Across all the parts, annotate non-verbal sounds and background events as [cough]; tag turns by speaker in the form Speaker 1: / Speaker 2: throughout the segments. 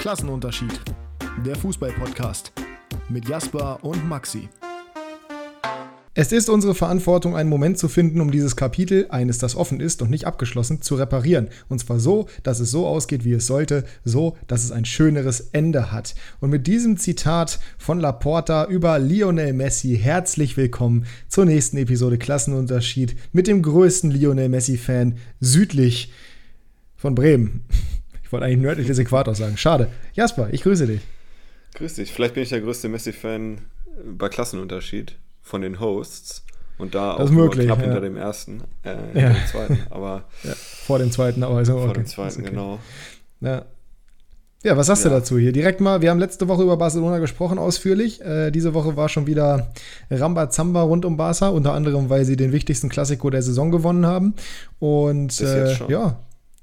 Speaker 1: Klassenunterschied. Der Fußball-Podcast mit Jasper und Maxi. Es ist unsere Verantwortung, einen Moment zu finden, um dieses Kapitel, eines, das offen ist und nicht abgeschlossen, zu reparieren. Und zwar so, dass es so ausgeht, wie es sollte, so, dass es ein schöneres Ende hat. Und mit diesem Zitat von Laporta über Lionel Messi herzlich willkommen zur nächsten Episode Klassenunterschied mit dem größten Lionel Messi-Fan südlich von Bremen. Ich wollte eigentlich nördlich des Äquators sagen. Schade. Jasper, ich grüße dich.
Speaker 2: Grüß dich. Vielleicht bin ich der größte Messi-Fan bei Klassenunterschied von den Hosts. Und da
Speaker 1: das auch möglich,
Speaker 2: knapp
Speaker 1: ja.
Speaker 2: hinter dem ersten, äh,
Speaker 1: Ja.
Speaker 2: dem zweiten, aber [laughs]
Speaker 1: Ja, vor dem zweiten, aber ist auch
Speaker 2: vor
Speaker 1: okay.
Speaker 2: dem zweiten,
Speaker 1: okay.
Speaker 2: genau.
Speaker 1: Ja. Ja, was hast du dazu hier? Direkt mal, wir haben letzte Woche über Barcelona gesprochen, ausführlich. Äh, diese Woche war schon wieder Rambazamba rund um Barca, unter anderem, weil sie den wichtigsten Klassiko der Saison gewonnen haben. Und äh, ja.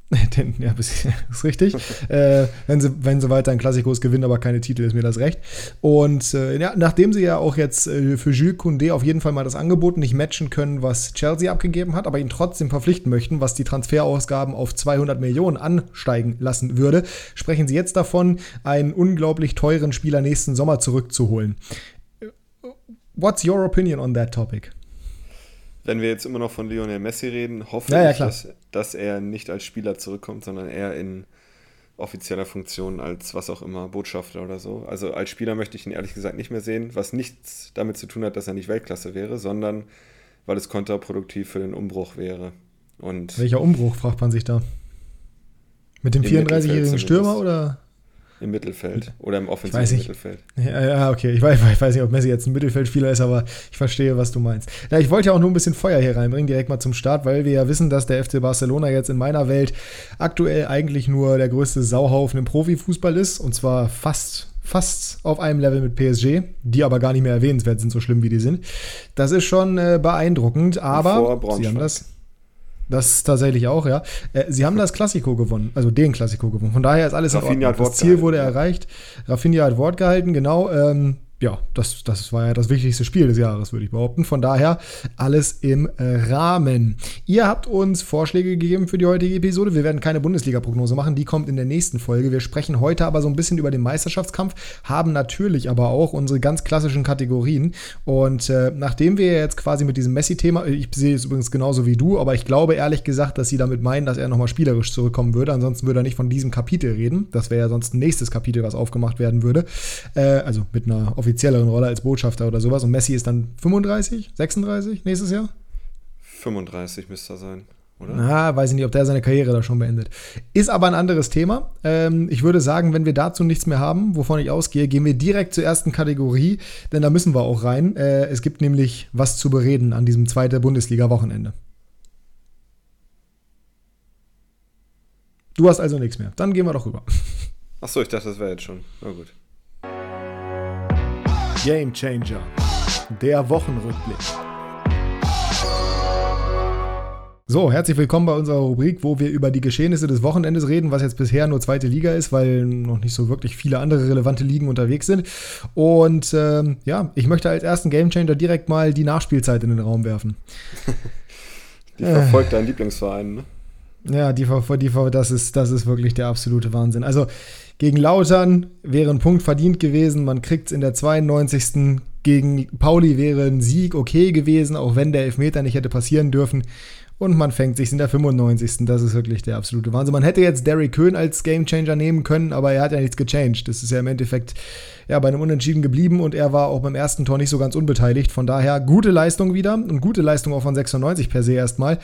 Speaker 1: [laughs] Den, ja, [laughs] ist richtig. [laughs] äh, wenn, sie, wenn sie weiter in Klassikos gewinnen, aber keine Titel, ist mir das recht. Und äh, ja, nachdem sie ja auch jetzt äh, für Jules Koundé auf jeden Fall mal das Angebot nicht matchen können, was Chelsea abgegeben hat, aber ihn trotzdem verpflichten möchten, was die Transferausgaben auf 200 Millionen ansteigen lassen würde, sprechen sie jetzt davon, einen unglaublich teuren Spieler nächsten Sommer zurückzuholen. What's your opinion on that topic?
Speaker 2: Wenn wir jetzt immer noch von Lionel Messi reden, hoffe
Speaker 1: Ja, ja,
Speaker 2: ich, dass, dass er nicht als Spieler zurückkommt, sondern eher in offizieller Funktion als was auch immer, Botschafter oder so. Also als Spieler möchte ich ihn ehrlich gesagt nicht mehr sehen, was nichts damit zu tun hat, dass er nicht Weltklasse wäre, sondern weil es kontraproduktiv für den Umbruch wäre. Und
Speaker 1: Welcher Umbruch, fragt man sich da? Mit dem
Speaker 2: Im
Speaker 1: 34-jährigen
Speaker 2: Mittelfeld
Speaker 1: Stürmer oder?
Speaker 2: Im Mittelfeld oder im offensiven. Mittelfeld.
Speaker 1: Ja, ja, okay. Ich weiß, ich weiß nicht, ob Messi jetzt ein Mittelfeldspieler ist, aber ich verstehe, was du meinst. Ja, ich wollte ja auch nur ein bisschen Feuer hier reinbringen, direkt mal zum Start, weil wir ja wissen, dass der FC Barcelona jetzt in meiner Welt aktuell eigentlich nur der größte Sauhaufen im Profifußball ist. Und zwar fast, fast auf einem Level mit PSG, die aber gar nicht mehr erwähnenswert sind, so schlimm wie die sind. Das ist schon äh, beeindruckend, aber sie haben das. Das tatsächlich auch, ja. Äh, sie haben das Klassiko gewonnen, also den Klassiko gewonnen. Von daher ist alles in
Speaker 2: Rafinha
Speaker 1: Ordnung.
Speaker 2: hat Wort
Speaker 1: Das Ziel wurde erreicht. Rafinha hat Wort gehalten, genau. Ähm, ja, das, das war ja das wichtigste Spiel des Jahres, würde ich behaupten. Von daher alles im äh, Rahmen. Ihr habt uns Vorschläge gegeben für die heutige Episode. Wir werden keine Bundesliga-Prognose machen, die kommt in der nächsten Folge. Wir sprechen heute aber so ein bisschen über den Meisterschaftskampf, haben natürlich aber auch unsere ganz klassischen Kategorien. Und äh, nachdem wir jetzt quasi mit diesem Messi-Thema, ich sehe es übrigens genauso wie du, aber ich glaube ehrlich gesagt, dass sie damit meinen, dass er nochmal spielerisch zurückkommen würde. Ansonsten würde er nicht von diesem Kapitel reden. Das wäre ja sonst ein nächstes Kapitel, was aufgemacht werden würde. Äh, also mit einer offizielleren Rolle als Botschafter oder sowas. Und Messi ist dann 35, 36 nächstes Jahr?
Speaker 2: 35 müsste er sein, oder?
Speaker 1: Na, weiß ich nicht, ob der seine Karriere da schon beendet. Ist aber ein anderes Thema. Ähm, ich würde sagen, wenn wir dazu nichts mehr haben, wovon ich ausgehe, gehen wir direkt zur ersten Kategorie, denn da müssen wir auch rein. Äh, es gibt nämlich was zu bereden an diesem zweiten Bundesliga-Wochenende. Du hast also nichts mehr. Dann gehen wir doch rüber.
Speaker 2: Achso, ich dachte, das wäre jetzt schon. Na gut.
Speaker 1: Game Changer. Der Wochenrückblick. So, herzlich willkommen bei unserer Rubrik, wo wir über die Geschehnisse des Wochenendes reden, was jetzt bisher nur zweite Liga ist, weil noch nicht so wirklich viele andere relevante Ligen unterwegs sind. Und ähm, ja, ich möchte als ersten Gamechanger direkt mal die Nachspielzeit in den Raum werfen. [laughs]
Speaker 2: Die verfolgt deinen Lieblingsverein, ne?
Speaker 1: Ja, die, Ver- das, ist, das ist wirklich der absolute Wahnsinn. Also gegen Lautern wäre ein Punkt verdient gewesen. Man kriegt es in der 92. Gegen Pauli wäre ein Sieg okay gewesen, auch wenn der Elfmeter nicht hätte passieren dürfen. Und man fängt sich in der 95. Das ist wirklich der absolute Wahnsinn. Man hätte jetzt Derry Köhn als Gamechanger nehmen können, aber er hat ja nichts gechanged. Das ist ja im Endeffekt ja, bei einem Unentschieden geblieben und er war auch beim ersten Tor nicht so ganz unbeteiligt. Von daher gute Leistung wieder und gute Leistung auch von 96 per se erstmal.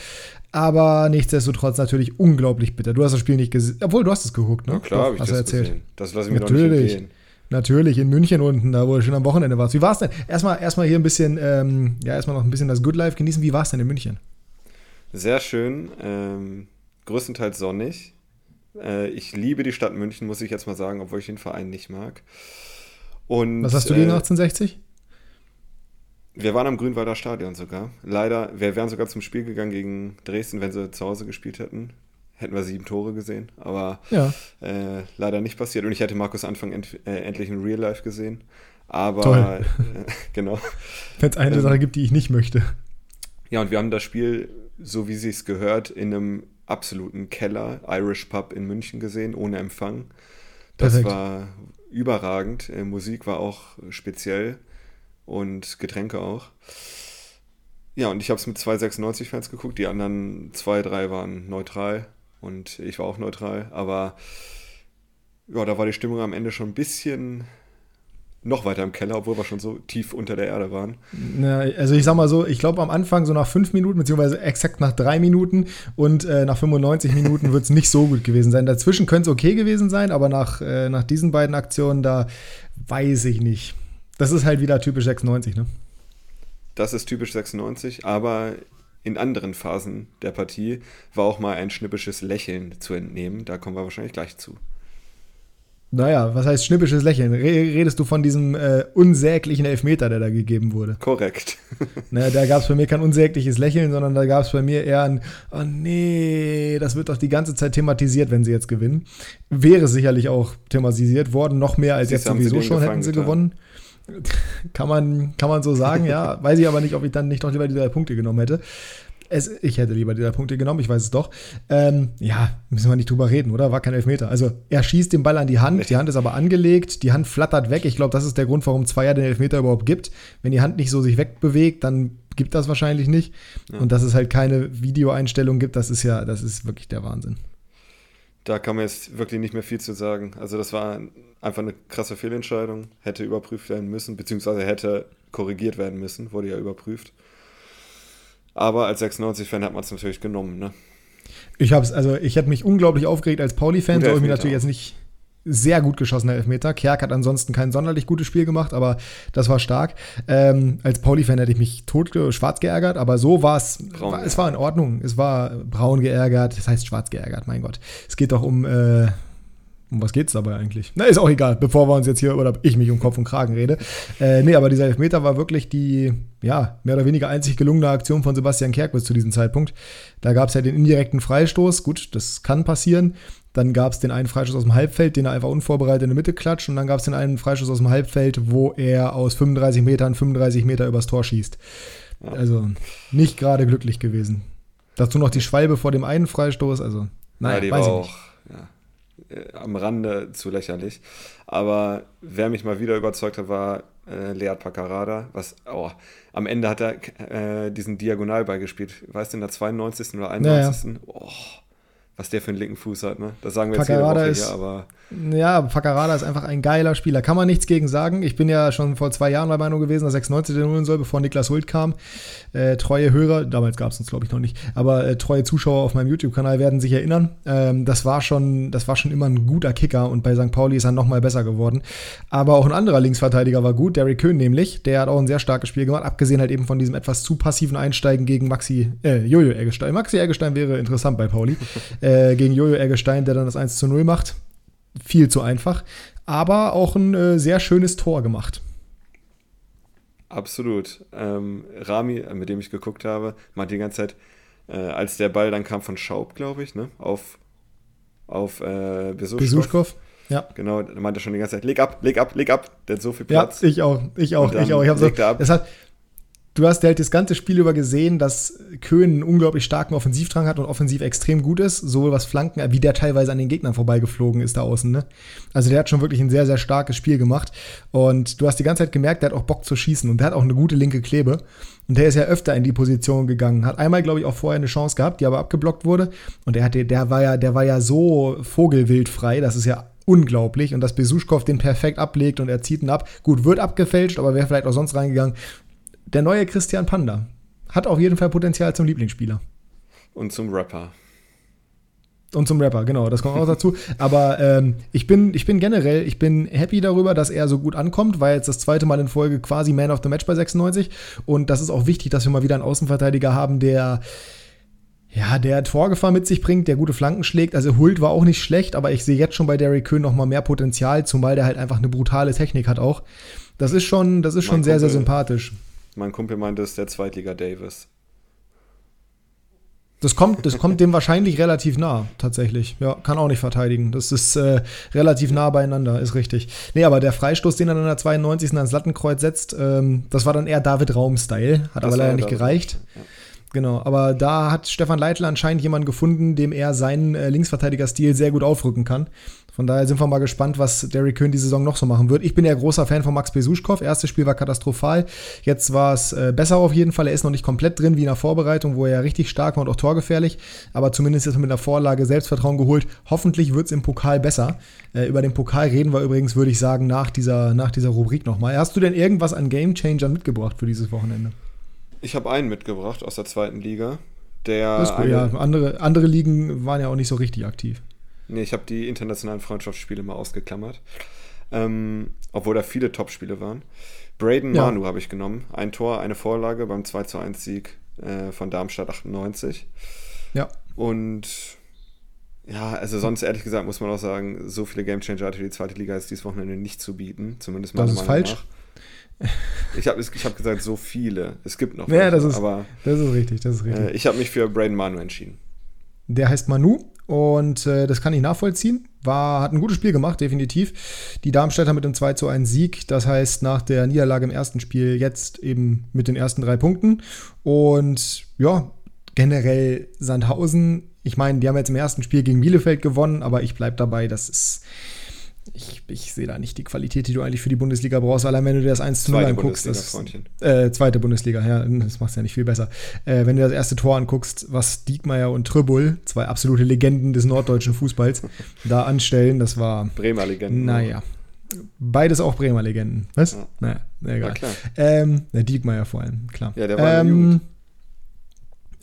Speaker 1: Aber nichtsdestotrotz natürlich unglaublich bitter. Du hast das Spiel nicht gesehen. Obwohl, du hast es geguckt, ne?
Speaker 2: Na klar,
Speaker 1: Doch,
Speaker 2: habe ich
Speaker 1: hast
Speaker 2: das
Speaker 1: erzählt.
Speaker 2: gesehen. Das lasse ich mir doch nicht
Speaker 1: Natürlich.
Speaker 2: entgehen.
Speaker 1: Natürlich, in München unten, da wo du schon am Wochenende warst. Wie war es denn? Erstmal, erstmal hier ein bisschen, ähm, ja, erstmal noch ein bisschen das Good Life genießen. Wie war es denn in München?
Speaker 2: Sehr schön, ähm, größtenteils sonnig. Äh, ich liebe die Stadt München, muss ich jetzt mal sagen, obwohl ich den Verein nicht mag. Und,
Speaker 1: Was hast du gegen
Speaker 2: äh,
Speaker 1: 1860?
Speaker 2: Wir waren am Grünwalder Stadion sogar. Leider, wir wären sogar zum Spiel gegangen gegen Dresden, wenn sie zu Hause gespielt hätten. Hätten wir sieben Tore gesehen, aber
Speaker 1: Ja.
Speaker 2: äh, leider nicht passiert. Und ich hätte Markus Anfang ent äh, endlich in Real Life gesehen. Aber
Speaker 1: Toll.
Speaker 2: äh, [laughs] genau.
Speaker 1: Wenn es eine
Speaker 2: ähm,
Speaker 1: Sache gibt, die ich nicht möchte.
Speaker 2: Ja, und wir haben das Spiel, so wie sie es gehört, in einem absoluten Keller, Irish Pub in München gesehen, ohne Empfang. Das
Speaker 1: Perfekt.
Speaker 2: war überragend. Äh, Musik war auch speziell und Getränke auch. Ja, und ich habe es mit zwei 96-Fans geguckt. Die anderen zwei, drei waren neutral und ich war auch neutral. Aber ja, da war die Stimmung am Ende schon ein bisschen noch weiter im Keller, obwohl wir schon so tief unter der Erde waren.
Speaker 1: Na, also ich sag mal so, ich glaube am Anfang so nach fünf Minuten, beziehungsweise exakt nach drei Minuten und äh, nach 95 Minuten wird es nicht so gut gewesen sein. Dazwischen könnte es okay gewesen sein, aber nach, äh, nach diesen beiden Aktionen, da weiß ich nicht. Das ist halt wieder typisch 96, ne?
Speaker 2: Das ist typisch 96, aber in anderen Phasen der Partie war auch mal ein schnippisches Lächeln zu entnehmen. Da kommen wir wahrscheinlich gleich zu.
Speaker 1: Naja, was heißt schnippisches Lächeln? Re redest du von diesem äh, unsäglichen Elfmeter, der da gegeben wurde?
Speaker 2: Korrekt. [laughs]
Speaker 1: Na, da gab es bei mir kein unsägliches Lächeln, sondern da gab es bei mir eher ein, oh nee, das wird doch die ganze Zeit thematisiert, wenn sie jetzt gewinnen. Wäre sicherlich auch thematisiert worden, noch mehr als
Speaker 2: Siehst
Speaker 1: jetzt
Speaker 2: sie
Speaker 1: sowieso schon, hätten sie
Speaker 2: getan.
Speaker 1: gewonnen. Kann man, kann man so sagen, ja. Weiß ich aber nicht, ob ich dann nicht doch lieber die drei Punkte genommen hätte. Es, ich hätte lieber die drei Punkte genommen, ich weiß es doch. Ähm, ja, müssen wir nicht drüber reden, oder? War kein Elfmeter. Also er schießt den Ball an die Hand, die Hand ist aber angelegt, die Hand flattert weg. Ich glaube, das ist der Grund, warum Zweier den Elfmeter überhaupt gibt. Wenn die Hand nicht so sich wegbewegt, dann gibt das wahrscheinlich nicht.
Speaker 2: Ja.
Speaker 1: Und dass es halt keine Videoeinstellung gibt, das ist ja, das ist wirklich der Wahnsinn.
Speaker 2: Da kann man jetzt wirklich nicht mehr viel zu sagen. Also das war einfach eine krasse Fehlentscheidung. Hätte überprüft werden müssen, beziehungsweise hätte korrigiert werden müssen. Wurde ja überprüft. Aber als 96-Fan hat man es natürlich genommen. Ne?
Speaker 1: Ich hab's, also ich hätte mich unglaublich aufgeregt als Pauli-Fan, so irgendwie natürlich jetzt nicht sehr gut geschossener Elfmeter. Kerk hat ansonsten kein sonderlich gutes Spiel gemacht, aber das war stark. Ähm, als Pauli-Fan hätte ich mich tot schwarz geärgert, aber so war es. Es war in Ordnung. Es war braun geärgert, das heißt schwarz geärgert, mein Gott. Es geht doch um. Äh, um was geht's dabei eigentlich? Na, ist auch egal, bevor wir uns jetzt hier oder ich mich um Kopf und Kragen rede. Äh, nee, aber dieser Elfmeter war wirklich die, ja, mehr oder weniger einzig gelungene Aktion von Sebastian Kerk bis zu diesem Zeitpunkt. Da gab es ja den indirekten Freistoß, gut, das kann passieren. Dann gab es den einen Freistoß aus dem Halbfeld, den er einfach unvorbereitet in die Mitte klatscht. Und dann gab es den einen Freistoß aus dem Halbfeld, wo er aus 35 Metern 35 Meter übers Tor schießt. Also nicht gerade glücklich gewesen. Dazu noch die Schwalbe vor dem einen Freistoß. Also, naja,
Speaker 2: ja, die
Speaker 1: weiß
Speaker 2: war
Speaker 1: ich
Speaker 2: auch ja, äh, am Rande zu lächerlich. Aber wer mich mal wieder überzeugt hat, war äh, Lead Paccarada. Was, oh, am Ende hat er äh, diesen Diagonalball gespielt. Weißt du, in der 92. oder 91. Oh, was der für einen linken Fuß hat, ne? Das sagen wir jetzt jede Woche
Speaker 1: ist-
Speaker 2: hier, aber
Speaker 1: Ja, Paccarada ist einfach ein geiler Spieler. Kann man nichts gegen sagen. Ich bin ja schon vor zwei Jahren der Meinung gewesen, dass 96 den holen soll, bevor Niklas Hult kam. Äh, treue Hörer, damals gab es uns glaube ich noch nicht, aber äh, treue Zuschauer auf meinem YouTube-Kanal werden sich erinnern. Ähm, das, war schon, das war schon immer ein guter Kicker und bei St. Pauli ist er noch mal besser geworden. Aber auch ein anderer Linksverteidiger war gut, Derrick Köhn nämlich. Der hat auch ein sehr starkes Spiel gemacht, abgesehen halt eben von diesem etwas zu passiven Einsteigen gegen Maxi, äh, Jojo Eggestein. Maxi Eggestein wäre interessant bei Pauli. [laughs] äh, gegen Jojo Eggestein, der dann das 1 zu 0 macht viel zu einfach, aber auch ein äh, sehr schönes Tor gemacht.
Speaker 2: absolut. Ähm, Rami, äh, mit dem ich geguckt habe, meinte die ganze Zeit, äh, als der Ball dann kam von Schaub, glaube ich, ne? Auf, auf äh, Besuschkow.
Speaker 1: Besuschkow. Ja.
Speaker 2: Genau, er meinte schon die ganze Zeit, leg ab, leg ab, leg ab. Der hat so viel
Speaker 1: Ja,
Speaker 2: Platz.
Speaker 1: ich auch, ich auch, ich auch. Ich hab so,
Speaker 2: er
Speaker 1: es hat, du hast halt das ganze Spiel über gesehen, dass Köhn einen unglaublich starken Offensivdrang hat und offensiv extrem gut ist, sowohl was Flanken, wie der teilweise an den Gegnern vorbeigeflogen ist da außen. Ne? Also der hat schon wirklich ein sehr, sehr starkes Spiel gemacht. Und du hast die ganze Zeit gemerkt, der hat auch Bock zu schießen und der hat auch eine gute linke Klebe. Und der ist ja öfter in die Position gegangen. Hat einmal, glaube ich, auch vorher eine Chance gehabt, die aber abgeblockt wurde. Und der, hatte, der, war, ja, der war ja so vogelwildfrei, das ist ja unglaublich. Und dass Besuschkow den perfekt ablegt und er zieht ihn ab. Gut, wird abgefälscht, aber wäre vielleicht auch sonst reingegangen. Der neue Christian Panda hat auf jeden Fall Potenzial zum Lieblingsspieler.
Speaker 2: Und zum Rapper.
Speaker 1: Und zum Rapper, genau, das kommt auch dazu. [laughs] Aber ähm, ich, bin, ich bin generell, ich bin happy darüber, dass er so gut ankommt, war jetzt das zweite Mal in Folge quasi Man of the Match bei 96. Und das ist auch wichtig, dass wir mal wieder einen Außenverteidiger haben, der ja, der Torgefahr mit sich bringt, der gute Flanken schlägt. Also Hult war auch nicht schlecht, aber ich sehe jetzt schon bei Derrick Köhn noch mal mehr Potenzial, zumal der halt einfach eine brutale Technik hat auch. Das ist schon, das ist schon
Speaker 2: Mein
Speaker 1: sehr, sehr
Speaker 2: Kumpel-
Speaker 1: sympathisch.
Speaker 2: Mein Kumpel meinte, es ist der Zweitliga Davis.
Speaker 1: Das kommt, das kommt dem wahrscheinlich relativ nah, tatsächlich. Ja, kann auch nicht verteidigen. Das ist äh, relativ nah beieinander, ist richtig. Nee, aber der Freistoß, den er in der 92. ans Lattenkreuz setzt, ähm, das war dann eher David Raum-Style. Hat
Speaker 2: Das
Speaker 1: aber leider nicht
Speaker 2: David
Speaker 1: gereicht.
Speaker 2: Ja.
Speaker 1: Genau, aber da hat Stefan Leitl anscheinend jemanden gefunden, dem er seinen äh, Linksverteidiger-Stil sehr gut aufrücken kann. Von daher sind wir mal gespannt, was Derrick Köhn die Saison noch so machen wird. Ich bin ja großer Fan von Max Besuschkow. Erstes Spiel war katastrophal. Jetzt war es äh, besser auf jeden Fall. Er ist noch nicht komplett drin wie in der Vorbereitung, wo er ja richtig stark war und auch torgefährlich. Aber zumindest ist er mit einer Vorlage Selbstvertrauen geholt. Hoffentlich wird es im Pokal besser. Äh, über den Pokal reden wir übrigens, würde ich sagen, nach dieser, nach dieser Rubrik nochmal. Hast du denn irgendwas an Game Changern mitgebracht für dieses Wochenende?
Speaker 2: Ich habe einen mitgebracht aus der zweiten Liga. Der
Speaker 1: das ist cool, ja. Andere, andere Ligen waren ja auch nicht so richtig aktiv.
Speaker 2: Nee, ich habe die internationalen Freundschaftsspiele mal ausgeklammert. Ähm, obwohl da viele Topspiele waren. Braden ja. Manu habe ich genommen. Ein Tor, eine Vorlage beim 2 zu 1 Sieg äh, von Darmstadt 98.
Speaker 1: Ja.
Speaker 2: Und ja, also sonst ehrlich gesagt muss man auch sagen, so viele Gamechanger hatte die zweite Liga jetzt dieses Wochenende nicht zu bieten. Zumindest
Speaker 1: meiner das ist falsch. nach.
Speaker 2: Ich habe ich hab gesagt, so viele. Es gibt noch.
Speaker 1: Ja, welche, das ist, aber, das ist richtig. Das ist richtig.
Speaker 2: Äh, ich habe mich für Braden Manu entschieden.
Speaker 1: Der heißt Manu und äh, das kann ich nachvollziehen. War, hat ein gutes Spiel gemacht, definitiv. Die Darmstädter mit einem 2 zu 1 Sieg. Das heißt, nach der Niederlage im ersten Spiel jetzt eben mit den ersten drei Punkten. Und ja, generell Sandhausen. Ich meine, die haben jetzt im ersten Spiel gegen Bielefeld gewonnen, aber ich bleibe dabei, das ist ich, ich sehe da nicht die Qualität, die du eigentlich für die Bundesliga brauchst, weil wenn du dir das 1 zu 0 anguckst, das, äh, zweite Bundesliga, ja, das macht es ja nicht viel besser. Äh, wenn du das erste Tor anguckst, was Diekmeyer und Trübull, zwei absolute Legenden des norddeutschen Fußballs, [laughs] da anstellen, das war.
Speaker 2: Bremer Legenden.
Speaker 1: Naja. Beides auch Bremer Legenden. Was? Ja. Naja, egal. Ja, klar. Ähm, der Diekmeyer vor allem, klar.
Speaker 2: Ja, der war ähm,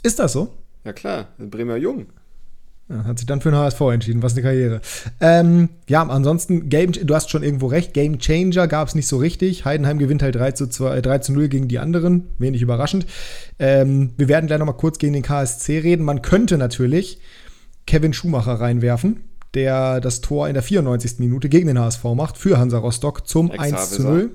Speaker 1: Ist das so?
Speaker 2: Ja, klar. Bremer Jung.
Speaker 1: Ja, hat sich dann für den HSV entschieden. Was eine Karriere. Ähm, ja, ansonsten, Game, du hast schon irgendwo recht. Game Changer gab es nicht so richtig. Heidenheim gewinnt halt 3 zu, 2, 3 zu 0 gegen die anderen. Wenig überraschend. Ähm, wir werden gleich nochmal kurz gegen den KSC reden. Man könnte natürlich Kevin Schumacher reinwerfen, der das Tor in der 94. Minute gegen den HSV macht für Hansa Rostock zum 1 zu 0.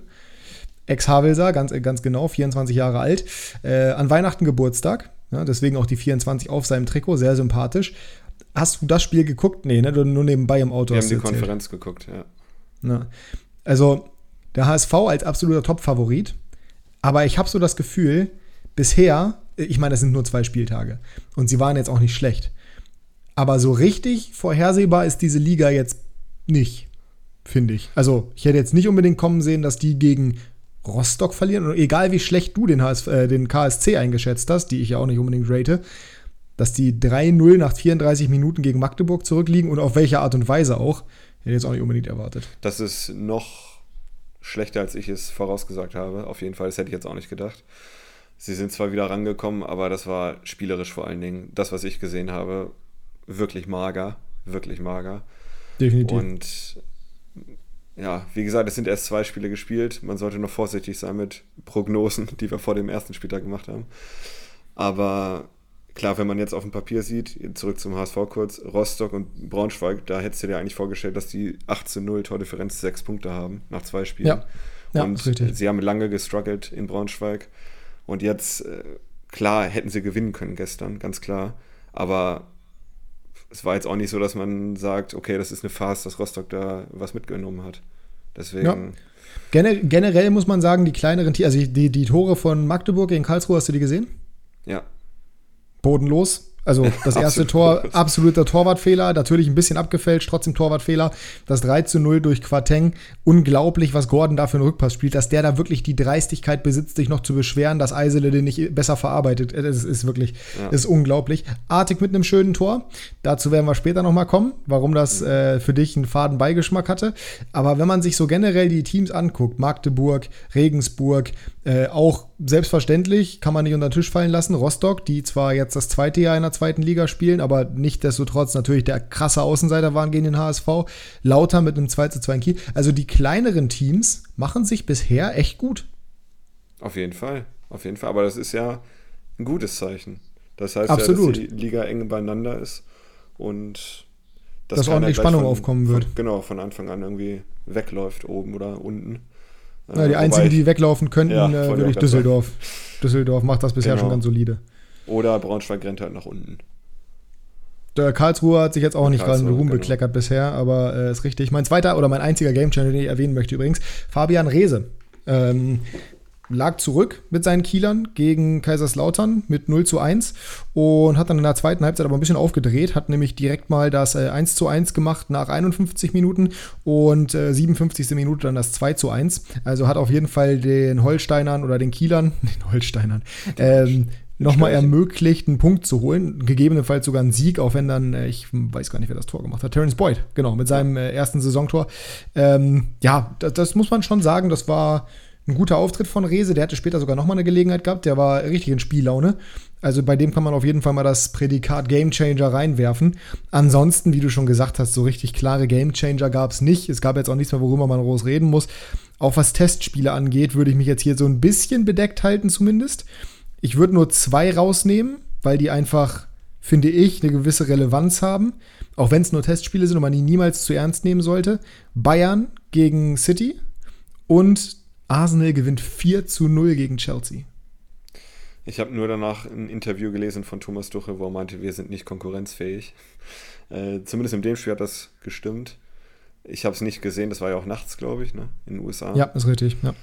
Speaker 1: Ex-Havelser, ganz, ganz genau, 24 Jahre alt. Äh, an Weihnachten Geburtstag. Ja, deswegen auch die 24 auf seinem Trikot, sehr sympathisch. Hast du das Spiel geguckt? Nee, ne? Du nur nebenbei im Auto.
Speaker 2: Wir haben die erzählt. Konferenz geguckt, ja.
Speaker 1: Na, also, der HSV als absoluter Top-Favorit. Aber ich habe so das Gefühl, bisher, ich meine, das sind nur zwei Spieltage. Und sie waren jetzt auch nicht schlecht. Aber so richtig vorhersehbar ist diese Liga jetzt nicht, finde ich. Also, ich hätte jetzt nicht unbedingt kommen sehen, dass die gegen Rostock verlieren. Und egal wie schlecht du den, HS, äh, den KSC eingeschätzt hast, die ich ja auch nicht unbedingt rate, dass die 3-0 nach 34 Minuten gegen Magdeburg zurückliegen und auf welche Art und Weise auch, hätte ich jetzt auch nicht unbedingt erwartet.
Speaker 2: Das ist noch schlechter, als ich es vorausgesagt habe. Auf jeden Fall, das hätte ich jetzt auch nicht gedacht. Sie sind zwar wieder rangekommen, aber das war spielerisch vor allen Dingen. Das, was ich gesehen habe, wirklich mager. Wirklich mager.
Speaker 1: Definitiv.
Speaker 2: Und ja, wie gesagt, es sind erst zwei Spiele gespielt. Man sollte noch vorsichtig sein mit Prognosen, die wir vor dem ersten Spieltag gemacht haben. Aber Klar, wenn man jetzt auf dem Papier sieht, zurück zum HSV kurz, Rostock und Braunschweig, da hättest du dir eigentlich vorgestellt, dass die 18-0 Tordifferenz sechs Punkte haben nach zwei Spielen. Ja, ja und sie haben lange gestruggelt in Braunschweig. Und jetzt, äh, klar, hätten sie gewinnen können gestern, ganz klar. Aber es war jetzt auch nicht so, dass man sagt, okay, das ist eine Farce, dass Rostock da was mitgenommen hat. Deswegen. Ja.
Speaker 1: generell muss man sagen, die kleineren, also die, die Tore von Magdeburg gegen Karlsruhe, hast du die gesehen?
Speaker 2: Ja
Speaker 1: bodenlos. Also [laughs] das erste Tor, absoluter Torwartfehler, natürlich ein bisschen abgefälscht, trotzdem Torwartfehler. Das 3 zu 0 durch Quateng. Unglaublich, was Gordon da für einen Rückpass spielt, dass der da wirklich die Dreistigkeit besitzt, sich noch zu beschweren, dass Eisele den nicht besser verarbeitet. Äh, das ist wirklich, ja. ist unglaublich. Artig mit einem schönen Tor. Dazu werden wir später nochmal kommen, warum das äh, für dich einen faden Beigeschmack hatte. Aber wenn man sich so generell die Teams anguckt, Magdeburg, Regensburg, äh, auch selbstverständlich, kann man nicht unter den Tisch fallen lassen. Rostock, die zwar jetzt das zweite Jahr in der zweiten Liga spielen, aber nichtdestotrotz natürlich der krasse Außenseiter waren gegen den HSV. Lauter mit einem 2 zu 2 in Kiel. Also die kleineren Teams machen sich bisher echt gut.
Speaker 2: Auf jeden Fall, auf jeden Fall. Aber das ist ja ein gutes Zeichen. Das heißt
Speaker 1: Absolut.
Speaker 2: ja, dass die Liga eng beieinander ist und
Speaker 1: dass, dass ordentlich Spannung
Speaker 2: von,
Speaker 1: aufkommen wird.
Speaker 2: Von, genau, von Anfang an irgendwie wegläuft, oben oder unten.
Speaker 1: Ja, die einzigen, die weglaufen könnten, ja, äh, würde ich Düsseldorf. Düsseldorf macht das bisher genau. schon ganz solide.
Speaker 2: Oder Braunschweig rennt halt nach unten.
Speaker 1: Der Karlsruhe hat sich jetzt auch nicht gerade mit Ruhm genau. bekleckert bisher, aber äh, ist richtig. Mein zweiter oder mein einziger Game Channel, den ich erwähnen möchte übrigens, Fabian Reese. Ähm, lag zurück mit seinen Kielern gegen Kaiserslautern mit 0 zu 1 und hat dann in der zweiten Halbzeit aber ein bisschen aufgedreht, hat nämlich direkt mal das äh, 1 zu 1 gemacht nach 51 Minuten und äh, 57. Minute dann das 2 zu 1. Also hat auf jeden Fall den Holsteinern oder den Kielern, [laughs] den Holsteinern, ähm, nochmal ermöglicht, einen Punkt zu holen. Gegebenenfalls sogar einen Sieg, auch wenn dann, äh, ich weiß gar nicht, wer das Tor gemacht hat. Terence Boyd, genau, mit seinem äh, ersten Saisontor. Ähm, ja, das, das, muss man schon sagen, das war ein guter Auftritt von Rese. Der hatte später sogar nochmal eine Gelegenheit gehabt. Der war richtig in Spiellaune. Also bei dem kann man auf jeden Fall mal das Prädikat Gamechanger reinwerfen. Ansonsten, wie du schon gesagt hast, so richtig klare Gamechanger gab es nicht. Es gab jetzt auch nichts mehr, worüber man groß reden muss. Auch was Testspiele angeht, würde ich mich jetzt hier so ein bisschen bedeckt halten, zumindest. Ich würde nur zwei rausnehmen, weil die einfach, finde ich, eine gewisse Relevanz haben. Auch wenn es nur Testspiele sind und man die niemals zu ernst nehmen sollte. Bayern gegen City und Arsenal gewinnt 4 zu 0 gegen Chelsea.
Speaker 2: Ich habe nur danach ein Interview gelesen von Thomas Duche, wo er meinte, wir sind nicht konkurrenzfähig. Äh, zumindest in dem Spiel hat das gestimmt. Ich habe es nicht gesehen, das war ja auch nachts, glaube ich, ne? in den USA.
Speaker 1: Ja, ist richtig, ja.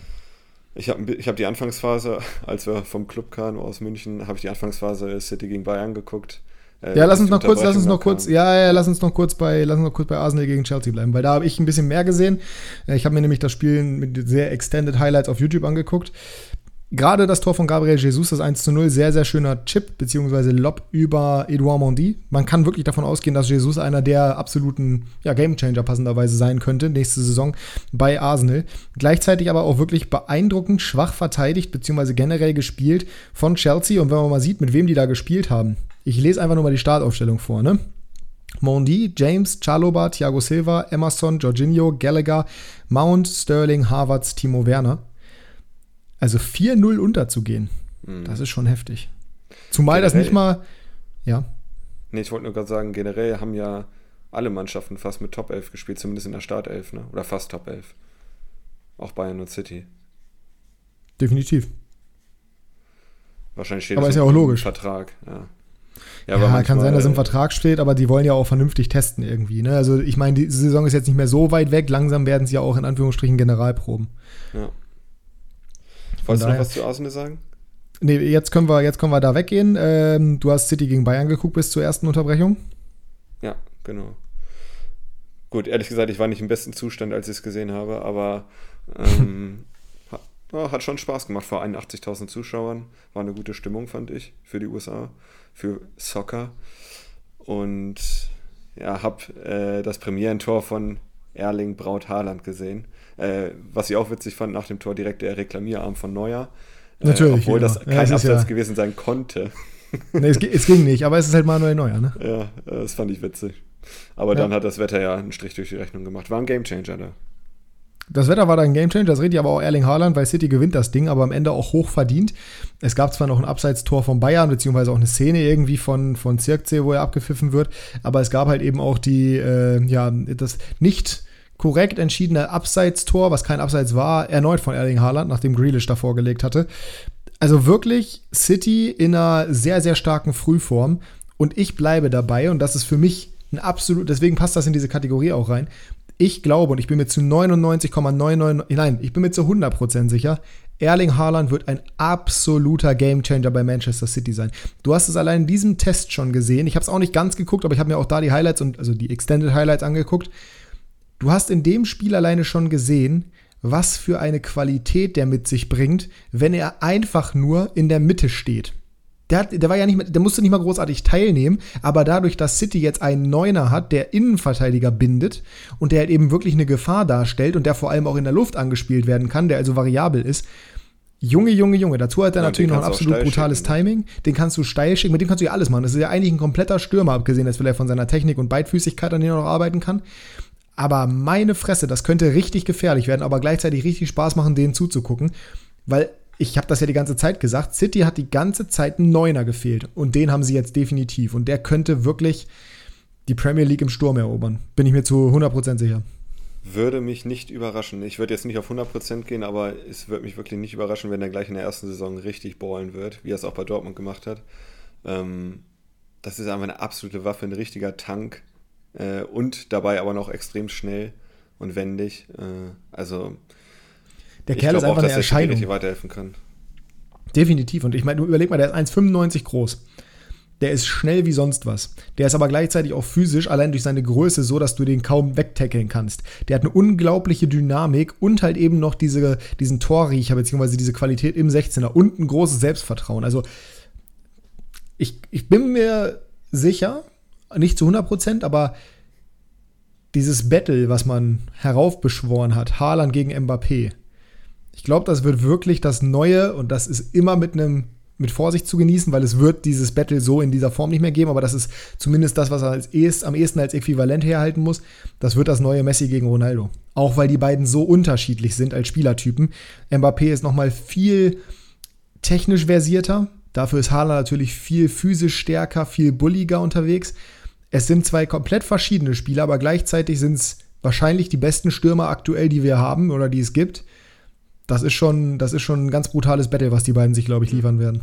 Speaker 2: Ich habe ich hab die Anfangsphase, [laughs] als wir vom Club kamen aus München, habe ich die Anfangsphase City gegen Bayern geguckt.
Speaker 1: Äh, ja, lass uns noch kurz, lass uns noch kurz, ja, ja, lass uns noch kurz bei, lass uns noch kurz bei Arsenal gegen Chelsea bleiben, weil da habe ich ein bisschen mehr gesehen. Äh, ich habe mir nämlich das Spiel mit sehr extended Highlights auf YouTube angeguckt. Gerade das Tor von Gabriel Jesus, das 1 zu 0, sehr, sehr schöner Chip bzw. Lob über Edouard Mondi. Man kann wirklich davon ausgehen, dass Jesus einer der absoluten ja, Gamechanger passenderweise sein könnte nächste Saison bei Arsenal. Gleichzeitig aber auch wirklich beeindruckend schwach verteidigt bzw. generell gespielt von Chelsea. Und wenn man mal sieht, mit wem die da gespielt haben. Ich lese einfach nur mal die Startaufstellung vor, ne? Mondi, James, Chaloba, Thiago Silva, Emerson, Jorginho, Gallagher, Mount, Sterling, Harvards, Timo Werner. Also 4-0 unterzugehen, mhm. das ist schon heftig. Zumal generell, das nicht mal, ja.
Speaker 2: Nee, ich wollte nur gerade sagen, generell haben ja alle Mannschaften fast mit Top 11 gespielt, zumindest in der Startelf, ne? Oder fast Top 11. Auch Bayern und City.
Speaker 1: Definitiv.
Speaker 2: Wahrscheinlich steht
Speaker 1: aber das ist ja auch logisch.
Speaker 2: Vertrag, ja.
Speaker 1: Ja, ja manchmal, kann sein, dass im Vertrag steht, aber die wollen ja auch vernünftig testen irgendwie. Ne? Also ich meine, die Saison ist jetzt nicht mehr so weit weg. Langsam werden sie ja auch in Anführungsstrichen Generalproben. Ja.
Speaker 2: Wolltest du noch was zu Arsenal sagen?
Speaker 1: Nee, jetzt können wir, jetzt können wir da weggehen. Ähm, du hast City gegen Bayern geguckt bis zur ersten Unterbrechung.
Speaker 2: Ja, genau. Gut, ehrlich gesagt, ich war nicht im besten Zustand, als ich es gesehen habe, aber ähm, [laughs] hat, hat schon Spaß gemacht vor 81.000 Zuschauern. War eine gute Stimmung, fand ich, für die USA für Soccer. Und ja, habe äh, das Premierentor von Erling Braut Haaland gesehen. Äh, was ich auch witzig fand, nach dem Tor direkt der Reklamierarm von Neuer.
Speaker 1: Äh, Natürlich.
Speaker 2: Obwohl genau. das kein ja, Absatz ja. gewesen sein konnte. [laughs]
Speaker 1: nee, es, es, ging nicht, aber es ist halt Manuel Neuer, ne?
Speaker 2: Ja, das fand ich witzig. Aber ja. dann hat das Wetter ja einen Strich durch die Rechnung gemacht. War ein Gamechanger da.
Speaker 1: Das Wetter war da ein Gamechanger, das redet ja aber auch Erling Haaland, weil City gewinnt das Ding, aber am Ende auch hoch verdient. Es gab zwar noch ein Abseitstor von Bayern, beziehungsweise auch eine Szene irgendwie von, von Zirkzee, wo er abgepfiffen wird, aber es gab halt eben auch die, äh, ja, das nicht korrekt entschiedene Abseitstor, was kein Abseits war, erneut von Erling Haaland, nachdem Grealish da vorgelegt hatte. Also wirklich City in einer sehr, sehr starken Frühform und ich bleibe dabei und das ist für mich ein absolut, deswegen passt das in diese Kategorie auch rein. Ich glaube und ich bin mir zu 99,99, nein, ich bin mir zu 100% sicher, Erling Haaland wird ein absoluter Gamechanger bei Manchester City sein. Du hast es allein in diesem Test schon gesehen. Ich habe es auch nicht ganz geguckt, aber ich habe mir auch da die Highlights und also die Extended Highlights angeguckt. Du hast in dem Spiel alleine schon gesehen, was für eine Qualität der mit sich bringt, wenn er einfach nur in der Mitte steht. Der, hat, der war ja nicht mehr, der musste nicht mal großartig teilnehmen, aber dadurch, dass City jetzt einen Neuner hat, der Innenverteidiger bindet und der halt eben wirklich eine Gefahr darstellt und der vor allem auch in der Luft angespielt werden kann, der also variabel ist, Junge, Junge, Junge. Dazu hat er ja, natürlich noch ein absolut brutales schicken. Timing. Den kannst du steil schicken, mit dem kannst du ja alles machen. Das ist ja eigentlich ein kompletter Stürmer, abgesehen, dass vielleicht von seiner Technik und Beidfüßigkeit, an dem er noch arbeiten kann. Aber meine Fresse, das könnte richtig gefährlich werden, aber gleichzeitig richtig Spaß machen, denen zuzugucken. Weil ich habe das ja die ganze Zeit gesagt, City hat die ganze Zeit einen Neuner gefehlt und den haben sie jetzt definitiv und der könnte wirklich die Premier League im Sturm erobern. Bin ich mir zu 100% sicher.
Speaker 2: Würde mich nicht überraschen. Ich würde jetzt nicht auf 100% gehen, aber es würde mich wirklich nicht überraschen, wenn er gleich in der ersten Saison richtig ballen wird, wie er es auch bei Dortmund gemacht hat. Ähm, das ist einfach eine absolute Waffe, ein richtiger Tank äh, und dabei aber noch extrem schnell und wendig. Äh, also
Speaker 1: Der Kerl ist einfach auch, eine Erscheinung.
Speaker 2: Der weiterhelfen kann.
Speaker 1: Definitiv. Und ich meine, überleg mal, der ist 1,95 groß. Der ist schnell wie sonst was. Der ist aber gleichzeitig auch physisch, allein durch seine Größe, so dass du den kaum wegtackeln kannst. Der hat eine unglaubliche Dynamik und halt eben noch diese, diesen Torriecher, beziehungsweise diese Qualität im 16er und ein großes Selbstvertrauen. Also, ich, ich bin mir sicher, nicht zu 100 Prozent, aber dieses Battle, was man heraufbeschworen hat, Haaland gegen Mbappé, ich glaube, das wird wirklich das Neue und das ist immer mit einem mit Vorsicht zu genießen, weil es wird dieses Battle so in dieser Form nicht mehr geben, aber das ist zumindest das, was er als ehest, am ehesten als äquivalent herhalten muss. Das wird das neue Messi gegen Ronaldo. Auch weil die beiden so unterschiedlich sind als Spielertypen. Mbappé ist nochmal viel technisch versierter. Dafür ist Haaland natürlich viel physisch stärker, viel bulliger unterwegs. Es sind zwei komplett verschiedene Spieler, aber gleichzeitig sind es wahrscheinlich die besten Stürmer aktuell, die wir haben oder die es gibt das ist schon, das ist schon ein ganz brutales Battle, was die beiden sich, glaube ich, liefern werden.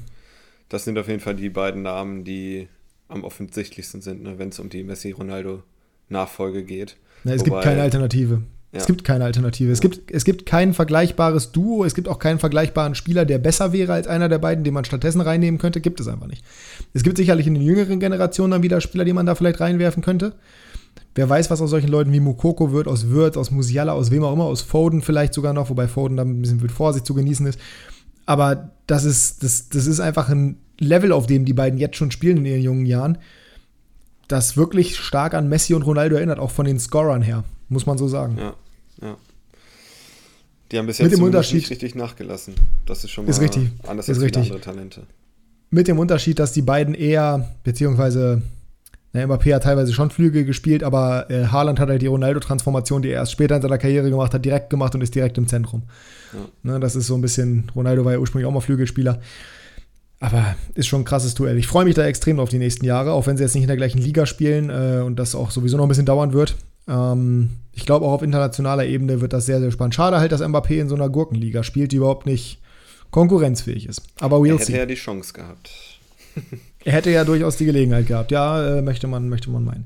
Speaker 2: Das sind auf jeden Fall die beiden Namen, die am offensichtlichsten sind, ne, wenn es um die Messi-Ronaldo-Nachfolge geht.
Speaker 1: Ja, es Wobei, gibt keine Alternative. Ja. Es gibt keine Alternative. Es, gibt, es gibt kein vergleichbares Duo, es gibt auch keinen vergleichbaren Spieler, der besser wäre als einer der beiden, den man stattdessen reinnehmen könnte. Gibt es einfach nicht. Es gibt sicherlich in den jüngeren Generationen dann wieder Spieler, die man da vielleicht reinwerfen könnte. Wer weiß, was aus solchen Leuten wie Mukoko wird, aus Wirtz, aus Musiala, aus wem auch immer, aus Foden vielleicht sogar noch, wobei Foden da ein bisschen mit Vorsicht zu genießen ist. Aber das ist, das, das ist einfach ein Level, auf dem die beiden jetzt schon spielen in ihren jungen Jahren, das wirklich stark an Messi und Ronaldo erinnert, auch von den Scorern her, muss man so sagen.
Speaker 2: Ja, ja. Die haben bis jetzt nicht richtig nachgelassen. Das ist schon mal
Speaker 1: ist richtig,
Speaker 2: anders
Speaker 1: ist
Speaker 2: als
Speaker 1: richtig.
Speaker 2: andere Talente.
Speaker 1: Mit dem Unterschied, dass die beiden eher, beziehungsweise Ne, Mbappé hat teilweise schon Flügel gespielt, aber äh, Haaland hat halt die Ronaldo-Transformation, die er erst später in seiner Karriere gemacht hat, direkt gemacht und ist direkt im Zentrum. Ja. Ne, das ist so ein bisschen, Ronaldo war ja ursprünglich auch mal Flügelspieler. Aber ist schon ein krasses Duell. Ich freue mich da extrem auf die nächsten Jahre, auch wenn sie jetzt nicht in der gleichen Liga spielen äh, und das auch sowieso noch ein bisschen dauern wird. Ähm, ich glaube, auch auf internationaler Ebene wird das sehr, sehr spannend. Schade halt, dass Mbappé in so einer Gurkenliga spielt, die überhaupt nicht konkurrenzfähig ist. Aber we'll
Speaker 2: er hätte
Speaker 1: see.
Speaker 2: ja die Chance gehabt.
Speaker 1: Er hätte ja durchaus die Gelegenheit gehabt. Ja, äh, möchte, man, möchte man meinen.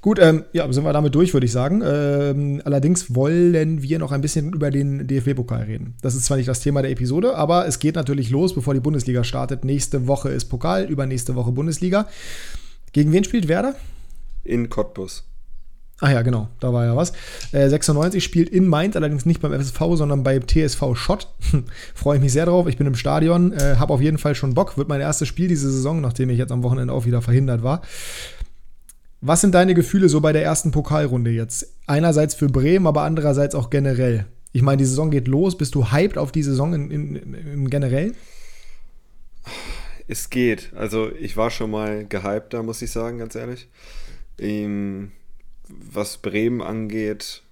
Speaker 1: Gut, ähm, ja, sind wir damit durch, würde ich sagen. Ähm, allerdings wollen wir noch ein bisschen über den DFB-Pokal reden. Das ist zwar nicht das Thema der Episode, aber es geht natürlich los, bevor die Bundesliga startet. Nächste Woche ist Pokal, übernächste Woche Bundesliga. Gegen wen spielt Werder?
Speaker 2: In Cottbus.
Speaker 1: Ach ja, genau, da war ja was. Äh, 96 spielt in Mainz, allerdings nicht beim FSV, sondern beim TSV Schott. [laughs] Freue ich mich sehr drauf. Ich bin im Stadion, äh, habe auf jeden Fall schon Bock. Wird mein erstes Spiel diese Saison, nachdem ich jetzt am Wochenende auch wieder verhindert war. Was sind deine Gefühle so bei der ersten Pokalrunde jetzt? Einerseits für Bremen, aber andererseits auch generell. Ich meine, die Saison geht los. Bist du hyped auf die Saison in, in, im generell?
Speaker 2: Es geht. Also ich war schon mal gehypt da, muss ich sagen, ganz ehrlich. Ähm, was Bremen angeht,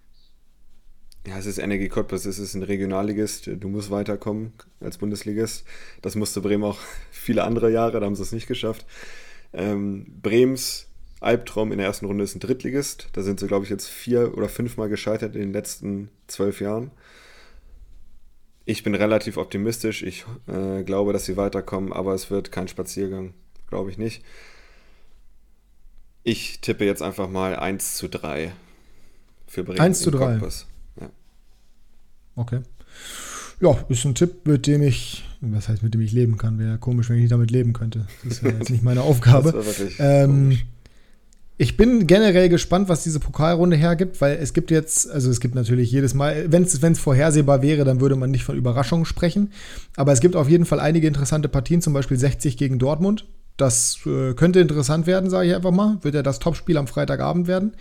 Speaker 2: ja, es ist Energie Cottbus, es ist ein Regionalligist, du musst weiterkommen als Bundesligist. Das musste Bremen auch [laughs] viele andere Jahre, da haben sie es nicht geschafft. Ähm, Brems Albtraum in der ersten Runde ist ein Drittligist. Da sind sie, glaube ich, jetzt vier oder fünfmal gescheitert in den letzten zwölf Jahren. Ich bin relativ optimistisch. Ich äh, glaube, dass sie weiterkommen, aber es wird kein Spaziergang. Glaube ich nicht. Ich tippe jetzt einfach mal 1 zu 3 für Bremen.
Speaker 1: 1 zu 3. Ja. Okay. Ja, ist ein Tipp, mit dem ich, was heißt, mit dem ich leben kann. Wäre komisch, wenn ich nicht damit leben könnte. Das ist ja jetzt nicht meine [laughs] Aufgabe. ähm, ich bin generell gespannt, was diese Pokalrunde hergibt, weil es gibt jetzt, also es gibt natürlich jedes Mal, wenn es vorhersehbar wäre, dann würde man nicht von Überraschungen sprechen. Aber es gibt auf jeden Fall einige interessante Partien, zum Beispiel 60 gegen Dortmund. Das äh, könnte interessant werden, sage ich einfach mal. Wird ja das Topspiel am Freitagabend werden.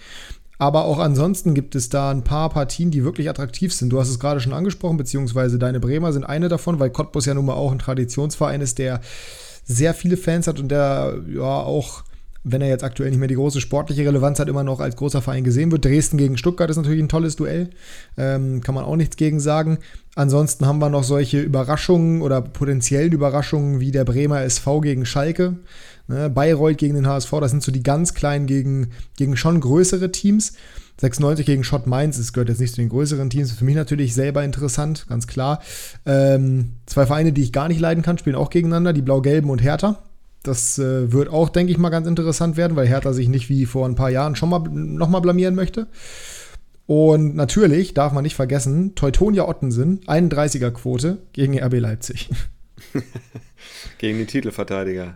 Speaker 1: Aber auch ansonsten gibt es da ein paar Partien, die wirklich attraktiv sind. Du hast es gerade schon angesprochen, beziehungsweise deine Bremer sind eine davon, weil Cottbus ja nun mal auch ein Traditionsverein ist, der sehr viele Fans hat und der ja auch wenn er jetzt aktuell nicht mehr die große sportliche Relevanz hat, immer noch als großer Verein gesehen wird. Dresden gegen Stuttgart ist natürlich ein tolles Duell. Ähm, kann man auch nichts gegen sagen. Ansonsten haben wir noch solche Überraschungen oder potenziellen Überraschungen wie der Bremer SV gegen Schalke. Ne, Bayreuth gegen den HSV, das sind so die ganz kleinen gegen, gegen schon größere Teams. 96 gegen Schott Mainz, das gehört jetzt nicht zu den größeren Teams, für mich natürlich selber interessant, ganz klar. Ähm, zwei Vereine, die ich gar nicht leiden kann, spielen auch gegeneinander, die Blau-Gelben und Hertha. Das äh, wird auch, denke ich mal, ganz interessant werden, weil Hertha sich nicht wie vor ein paar Jahren schon mal nochmal blamieren möchte. Und natürlich darf man nicht vergessen, Teutonia Ottensen, 31er Quote gegen RB Leipzig. [laughs]
Speaker 2: gegen den Titelverteidiger.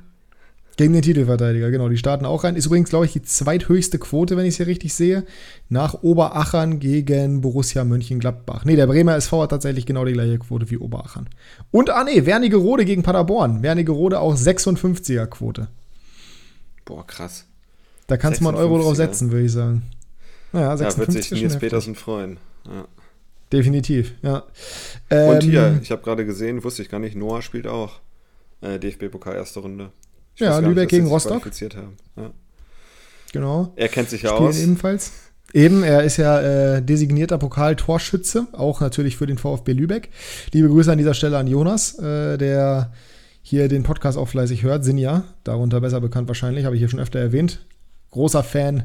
Speaker 1: Gegen den Titelverteidiger, genau. Die starten auch rein. Ist übrigens, glaube ich, die zweithöchste Quote, wenn ich es hier richtig sehe. Nach Oberachern gegen Borussia Mönchengladbach. Nee, der Bremer SV hat tatsächlich genau die gleiche Quote wie Oberachern. Und, ah nee, Wernigerode gegen Paderborn. Wernigerode auch 56er Quote.
Speaker 2: Boah, krass.
Speaker 1: Da kannst du mal einen Euro drauf setzen, würde ich sagen.
Speaker 2: Naja, 56 ja, wird sich Nils Petersen freuen. Ja.
Speaker 1: Definitiv, ja.
Speaker 2: Und hier, ähm, ich habe gerade gesehen, wusste ich gar nicht, Noah spielt auch äh, DFB-Pokal erste Runde.
Speaker 1: Ja, Lübeck nicht, gegen Rostock.
Speaker 2: Ja.
Speaker 1: Genau.
Speaker 2: Er kennt sich ja Spielen aus.
Speaker 1: ebenfalls. Eben, er ist ja äh, designierter Pokal-Torschütze, auch natürlich für den VfB Lübeck. Liebe Grüße an dieser Stelle an Jonas, äh, der hier den Podcast auch fleißig hört. Sinja, darunter besser bekannt wahrscheinlich, habe ich hier schon öfter erwähnt. Großer Fan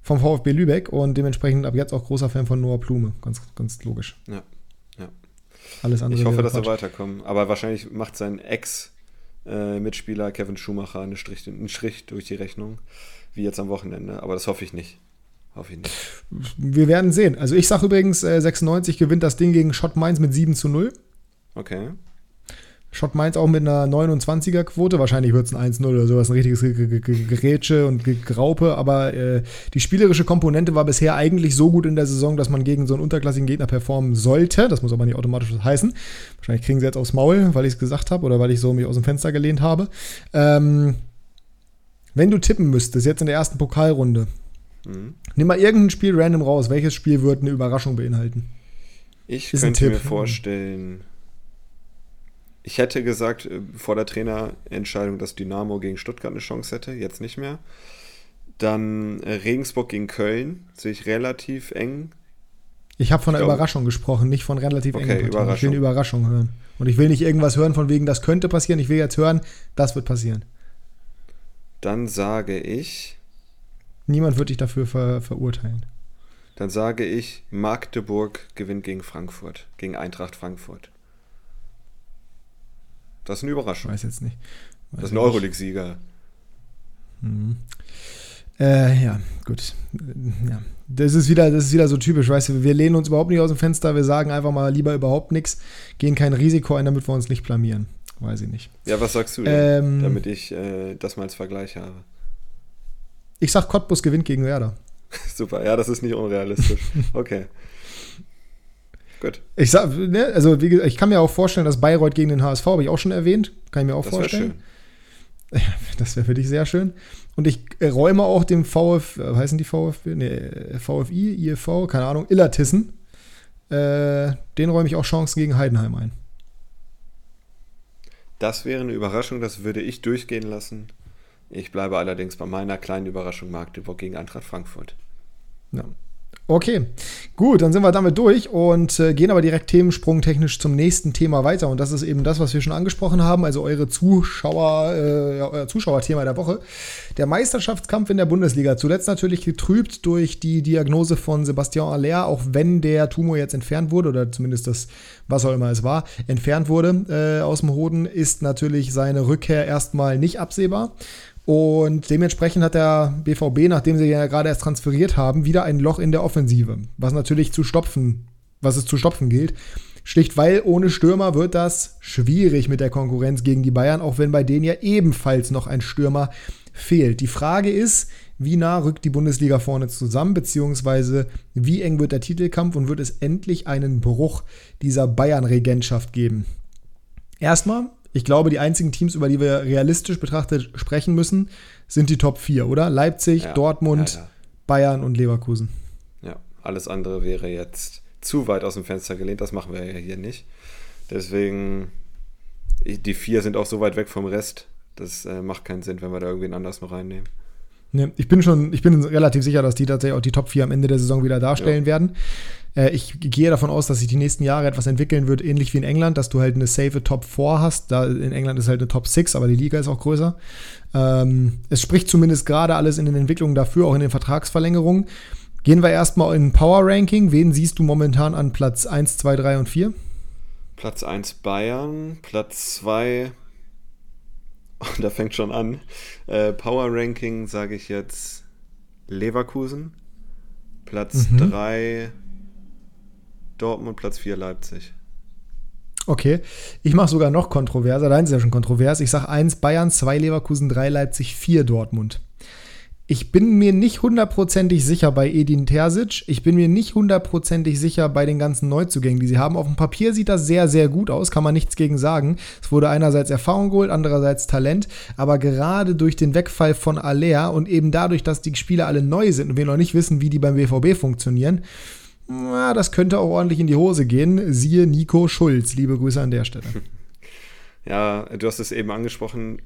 Speaker 1: vom VfB Lübeck und dementsprechend ab jetzt auch großer Fan von Noah Blume. Ganz, ganz logisch.
Speaker 2: Ja. ja.
Speaker 1: Alles andere.
Speaker 2: Ich hoffe, dass Quatsch. er weiterkommt. Aber wahrscheinlich macht sein Ex- äh, Mitspieler Kevin Schumacher einen Strich, einen Strich durch die Rechnung, wie jetzt am Wochenende. Aber das hoffe ich nicht. Hoffe ich nicht.
Speaker 1: Wir werden sehen. Also ich sage übrigens, äh, 96 gewinnt das Ding gegen Schott Mainz mit 7 zu 0.
Speaker 2: Okay.
Speaker 1: Schott Mainz auch mit einer 29er Quote. Wahrscheinlich wird es ein 1-0 oder sowas, ein richtiges Gerätsche und Graupe. Aber äh, die spielerische Komponente war bisher eigentlich so gut in der Saison, dass man gegen so einen unterklassigen Gegner performen sollte. Das muss aber nicht automatisch heißen. Wahrscheinlich kriegen sie jetzt aufs Maul, weil ich es gesagt habe oder weil ich so mich aus dem Fenster gelehnt habe. Ähm, wenn du tippen müsstest, jetzt in der ersten Pokalrunde, mhm. nimm mal irgendein Spiel random raus. Welches Spiel wird eine Überraschung beinhalten?
Speaker 2: Ich Ist könnte mir vorstellen ich hätte gesagt, äh, vor der Trainerentscheidung, dass Dynamo gegen Stuttgart eine Chance hätte, jetzt nicht mehr. Dann äh, Regensburg gegen Köln, sehe ich relativ eng.
Speaker 1: Ich habe von einer Überraschung gesprochen, nicht von relativ
Speaker 2: okay, engen Überraschung.
Speaker 1: Ich will eine Überraschung hören. Und ich will nicht irgendwas hören von wegen, das könnte passieren. Ich will jetzt hören, das wird passieren.
Speaker 2: Dann sage ich.
Speaker 1: Niemand wird dich dafür ver verurteilen.
Speaker 2: Dann sage ich, Magdeburg gewinnt gegen Frankfurt, gegen Eintracht Frankfurt. Das ist eine Überraschung.
Speaker 1: Ich weiß jetzt nicht.
Speaker 2: Weiß das ist ein Euroleague-Sieger.
Speaker 1: Mhm. Äh, ja, gut. Ja. Das ist, wieder, das ist wieder so typisch, weißt du, wir lehnen uns überhaupt nicht aus dem Fenster, wir sagen einfach mal lieber überhaupt nichts, gehen kein Risiko ein, damit wir uns nicht blamieren. Weiß ich nicht.
Speaker 2: Ja, was sagst du denn, ähm, damit ich äh, das mal als Vergleich habe?
Speaker 1: Ich sag, Cottbus gewinnt gegen Werder. [laughs]
Speaker 2: Super, ja, das ist nicht unrealistisch. [laughs] Okay. Gut.
Speaker 1: Ich sag, ne, also wie, ich kann mir auch vorstellen, dass Bayreuth gegen den HSV, habe ich auch schon erwähnt, kann ich mir auch das vorstellen. Schön. [laughs] Das wäre für dich sehr schön. Und ich räume auch dem VF, äh, heißen die VF, nee, VFI, IFV, keine Ahnung, Illertissen, äh, den räume ich auch Chancen gegen Heidenheim ein.
Speaker 2: Das wäre eine Überraschung, das würde ich durchgehen lassen. Ich bleibe allerdings bei meiner kleinen Überraschung Magdeburg gegen Eintracht Frankfurt.
Speaker 1: Ja. Okay, gut, dann sind wir damit durch und äh, gehen aber direkt themensprungtechnisch zum nächsten Thema weiter. Und das ist eben das, was wir schon angesprochen haben, also eure Zuschauer, äh, euer Zuschauerthema der Woche. Der Meisterschaftskampf in der Bundesliga. Zuletzt natürlich getrübt durch die Diagnose von Sebastian Aller, auch wenn der Tumor jetzt entfernt wurde, oder zumindest das, was auch immer es war, entfernt wurde äh, aus dem Hoden, ist natürlich seine Rückkehr erstmal nicht absehbar. Und dementsprechend hat der BVB, nachdem sie ja gerade erst transferiert haben, wieder ein Loch in der Offensive, was natürlich zu stopfen, was es zu stopfen gilt. Schlicht weil ohne Stürmer wird das schwierig mit der Konkurrenz gegen die Bayern, auch wenn bei denen ja ebenfalls noch ein Stürmer fehlt. Die Frage ist, wie nah rückt die Bundesliga vorne zusammen, beziehungsweise wie eng wird der Titelkampf und wird es endlich einen Bruch dieser Bayern-Regentschaft geben? Erstmal ich glaube, die einzigen Teams, über die wir realistisch betrachtet sprechen müssen, sind die Top 4, oder? Leipzig, ja, Dortmund, ja, ja. Bayern und Leverkusen.
Speaker 2: Ja, alles andere wäre jetzt zu weit aus dem Fenster gelehnt. Das machen wir ja hier nicht. Deswegen, die vier sind auch so weit weg vom Rest. Das äh, macht keinen Sinn, wenn wir da irgendwen anders noch reinnehmen.
Speaker 1: Ne, ich bin schon, ich bin relativ sicher, dass die tatsächlich auch die Top 4 am Ende der Saison wieder darstellen ja. werden. Äh, ich gehe davon aus, dass sich die nächsten Jahre etwas entwickeln wird, ähnlich wie in England, dass du halt eine safe Top 4 hast. Da in England ist halt eine Top 6, aber die Liga ist auch größer. Ähm, es spricht zumindest gerade alles in den Entwicklungen dafür, auch in den Vertragsverlängerungen. Gehen wir erstmal in Power Ranking. Wen siehst du momentan an Platz 1, 2, 3 und 4?
Speaker 2: Platz 1 Bayern, Platz 2 da fängt schon an. Äh, Power Ranking sage ich jetzt Leverkusen. Platz 3 mhm. Dortmund, Platz 4 Leipzig.
Speaker 1: Okay, ich mache sogar noch kontroverser. Dein ist ja schon kontrovers. Ich sage 1 Bayern, 2 Leverkusen, 3 Leipzig, 4 Dortmund. Ich bin mir nicht hundertprozentig sicher bei Edin Terzic. Ich bin mir nicht hundertprozentig sicher bei den ganzen Neuzugängen, die sie haben. Auf dem Papier sieht das sehr, sehr gut aus, kann man nichts gegen sagen. Es wurde einerseits Erfahrung geholt, andererseits Talent. Aber gerade durch den Wegfall von Aller und eben dadurch, dass die Spieler alle neu sind und wir noch nicht wissen, wie die beim BVB funktionieren, na, das könnte auch ordentlich in die Hose gehen. Siehe Nico Schulz. Liebe Grüße an der Stelle. [laughs]
Speaker 2: Ja, du hast es eben angesprochen.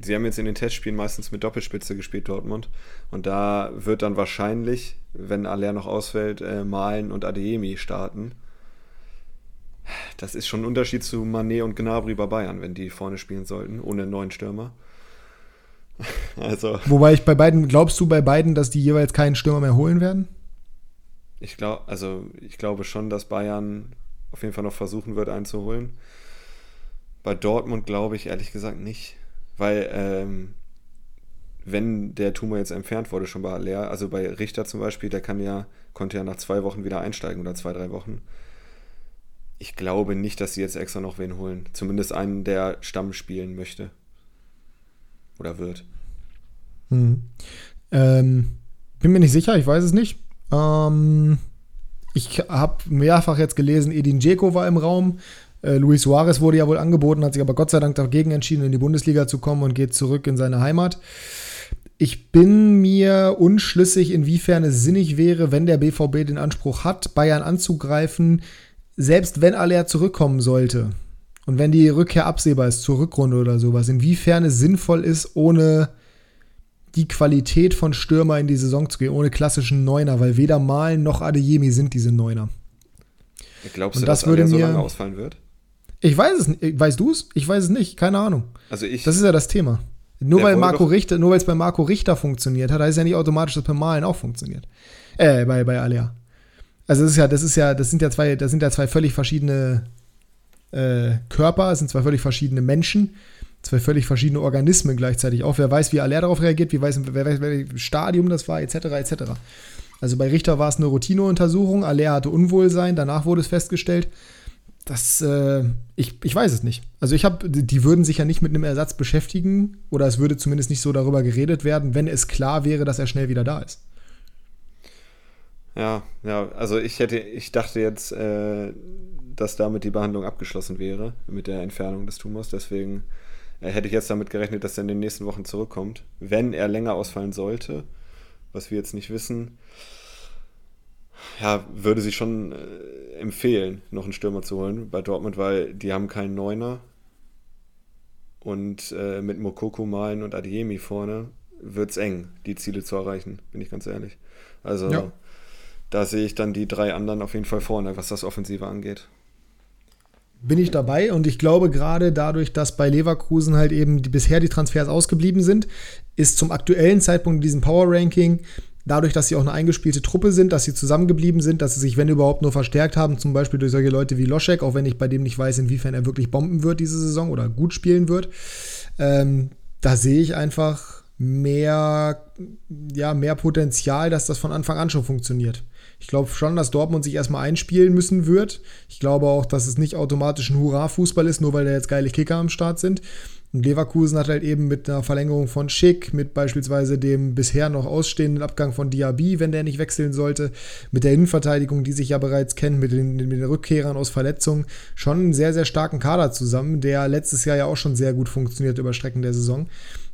Speaker 2: Sie haben jetzt in den Testspielen meistens mit Doppelspitze gespielt, Dortmund. Und da wird dann wahrscheinlich, wenn Aller noch ausfällt, äh, Malen und Adeyemi starten. Das ist schon ein Unterschied zu Manet und Gnabry bei Bayern, wenn die vorne spielen sollten, ohne neuen Stürmer. [laughs]
Speaker 1: also. Wobei ich bei beiden, glaubst du bei beiden, dass die jeweils keinen Stürmer mehr holen werden?
Speaker 2: Ich glaube, also ich glaube schon, dass Bayern auf jeden Fall noch versuchen wird einzuholen. Bei Dortmund glaube ich ehrlich gesagt nicht, weil ähm, wenn der Tumor jetzt entfernt wurde, schon bei Leer, also bei Richter zum Beispiel, der kann ja, konnte ja nach zwei Wochen wieder einsteigen oder zwei, drei Wochen. Ich glaube nicht, dass sie jetzt extra noch wen holen. Zumindest einen, der Stamm spielen möchte. Oder wird.
Speaker 1: Hm. Ähm, bin mir nicht sicher, ich weiß es nicht. Ähm, ich habe mehrfach jetzt gelesen, Edin Dzeko war im Raum. Äh, Luis Suarez wurde ja wohl angeboten, hat sich aber Gott sei Dank dagegen entschieden, in die Bundesliga zu kommen und geht zurück in seine Heimat. Ich bin mir unschlüssig, inwiefern es sinnig wäre, wenn der BVB den Anspruch hat, Bayern anzugreifen, selbst wenn Aller zurückkommen sollte. Und wenn die Rückkehr absehbar ist zur Rückrunde oder sowas, inwiefern es sinnvoll ist, ohne die Qualität von Stürmer in die Saison zu gehen, ohne klassischen Neuner, weil weder Malen noch Adeyemi sind diese Neuner.
Speaker 2: Glaubst du, das dass würde so lange ausfallen wird?
Speaker 1: Ich weiß es nicht. Weißt du es? Ich weiß es nicht. Keine Ahnung. Also ich, das ist ja das Thema. Nur weil Marco Richter, nur weil es bei Marco Richter funktioniert hat, heißt es ja nicht automatisch, dass bei Malen auch funktioniert. Äh, bei, bei Alea. Also das ist ja, das ist ja, das sind ja zwei, das sind ja zwei völlig verschiedene äh, Körper, es sind zwei völlig verschiedene Menschen zwei völlig verschiedene Organismen gleichzeitig auch. Wer weiß, wie Aller darauf reagiert, wie weiß, wer weiß, welches Stadium das war, etc., etc. Also bei Richter war es eine Routineuntersuchung, Aller hatte Unwohlsein, danach wurde es festgestellt. Das, äh, ich, ich weiß es nicht. Also ich habe, die würden sich ja nicht mit einem Ersatz beschäftigen oder es würde zumindest nicht so darüber geredet werden, wenn es klar wäre, dass er schnell wieder da ist.
Speaker 2: Ja, ja, also ich hätte, ich dachte jetzt, äh, dass damit die Behandlung abgeschlossen wäre mit der Entfernung des Tumors, deswegen hätte ich jetzt damit gerechnet, dass er in den nächsten Wochen zurückkommt. Wenn er länger ausfallen sollte, was wir jetzt nicht wissen, ja, würde sie schon äh, empfehlen, noch einen Stürmer zu holen bei Dortmund, weil die haben keinen Neuner. Und äh, mit Mokoko, Malen und Adiemi vorne wird es eng, die Ziele zu erreichen, bin ich ganz ehrlich. Also ja. da sehe ich dann die drei anderen auf jeden Fall vorne, was das Offensive angeht
Speaker 1: bin ich dabei und ich glaube gerade dadurch, dass bei Leverkusen halt eben die, bisher die Transfers ausgeblieben sind, ist zum aktuellen Zeitpunkt in diesem Power Ranking dadurch, dass sie auch eine eingespielte Truppe sind, dass sie zusammengeblieben sind, dass sie sich, wenn überhaupt, nur verstärkt haben, zum Beispiel durch solche Leute wie Loschek, auch wenn ich bei dem nicht weiß, inwiefern er wirklich bomben wird diese Saison oder gut spielen wird. Ähm, da sehe ich einfach mehr, ja, mehr Potenzial, dass das von Anfang an schon funktioniert. Ich glaube schon, dass Dortmund sich erstmal einspielen müssen wird. Ich glaube auch, dass es nicht automatisch ein Hurra-Fußball ist, nur weil da jetzt geile Kicker am Start sind. Und Leverkusen hat halt eben mit einer Verlängerung von Schick, mit beispielsweise dem bisher noch ausstehenden Abgang von Diaby, wenn der nicht wechseln sollte, mit der Innenverteidigung, die sich ja bereits kennt, mit den, mit den Rückkehrern aus Verletzungen, schon einen sehr, sehr starken Kader zusammen, der letztes Jahr ja auch schon sehr gut funktioniert über Strecken der Saison.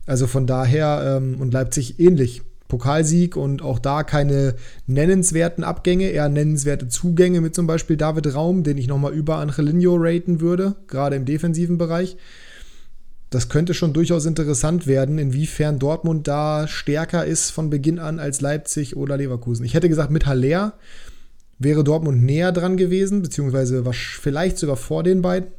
Speaker 1: Also von daher ähm, und Leipzig ähnlich. Pokalsieg und auch da keine nennenswerten Abgänge, eher nennenswerte Zugänge mit zum Beispiel David Raum, den ich nochmal über Angelino raten würde, gerade im defensiven Bereich. Das könnte schon durchaus interessant werden, inwiefern Dortmund da stärker ist von Beginn an als Leipzig oder Leverkusen. Ich hätte gesagt, mit Haller wäre Dortmund näher dran gewesen, beziehungsweise vielleicht sogar vor den beiden.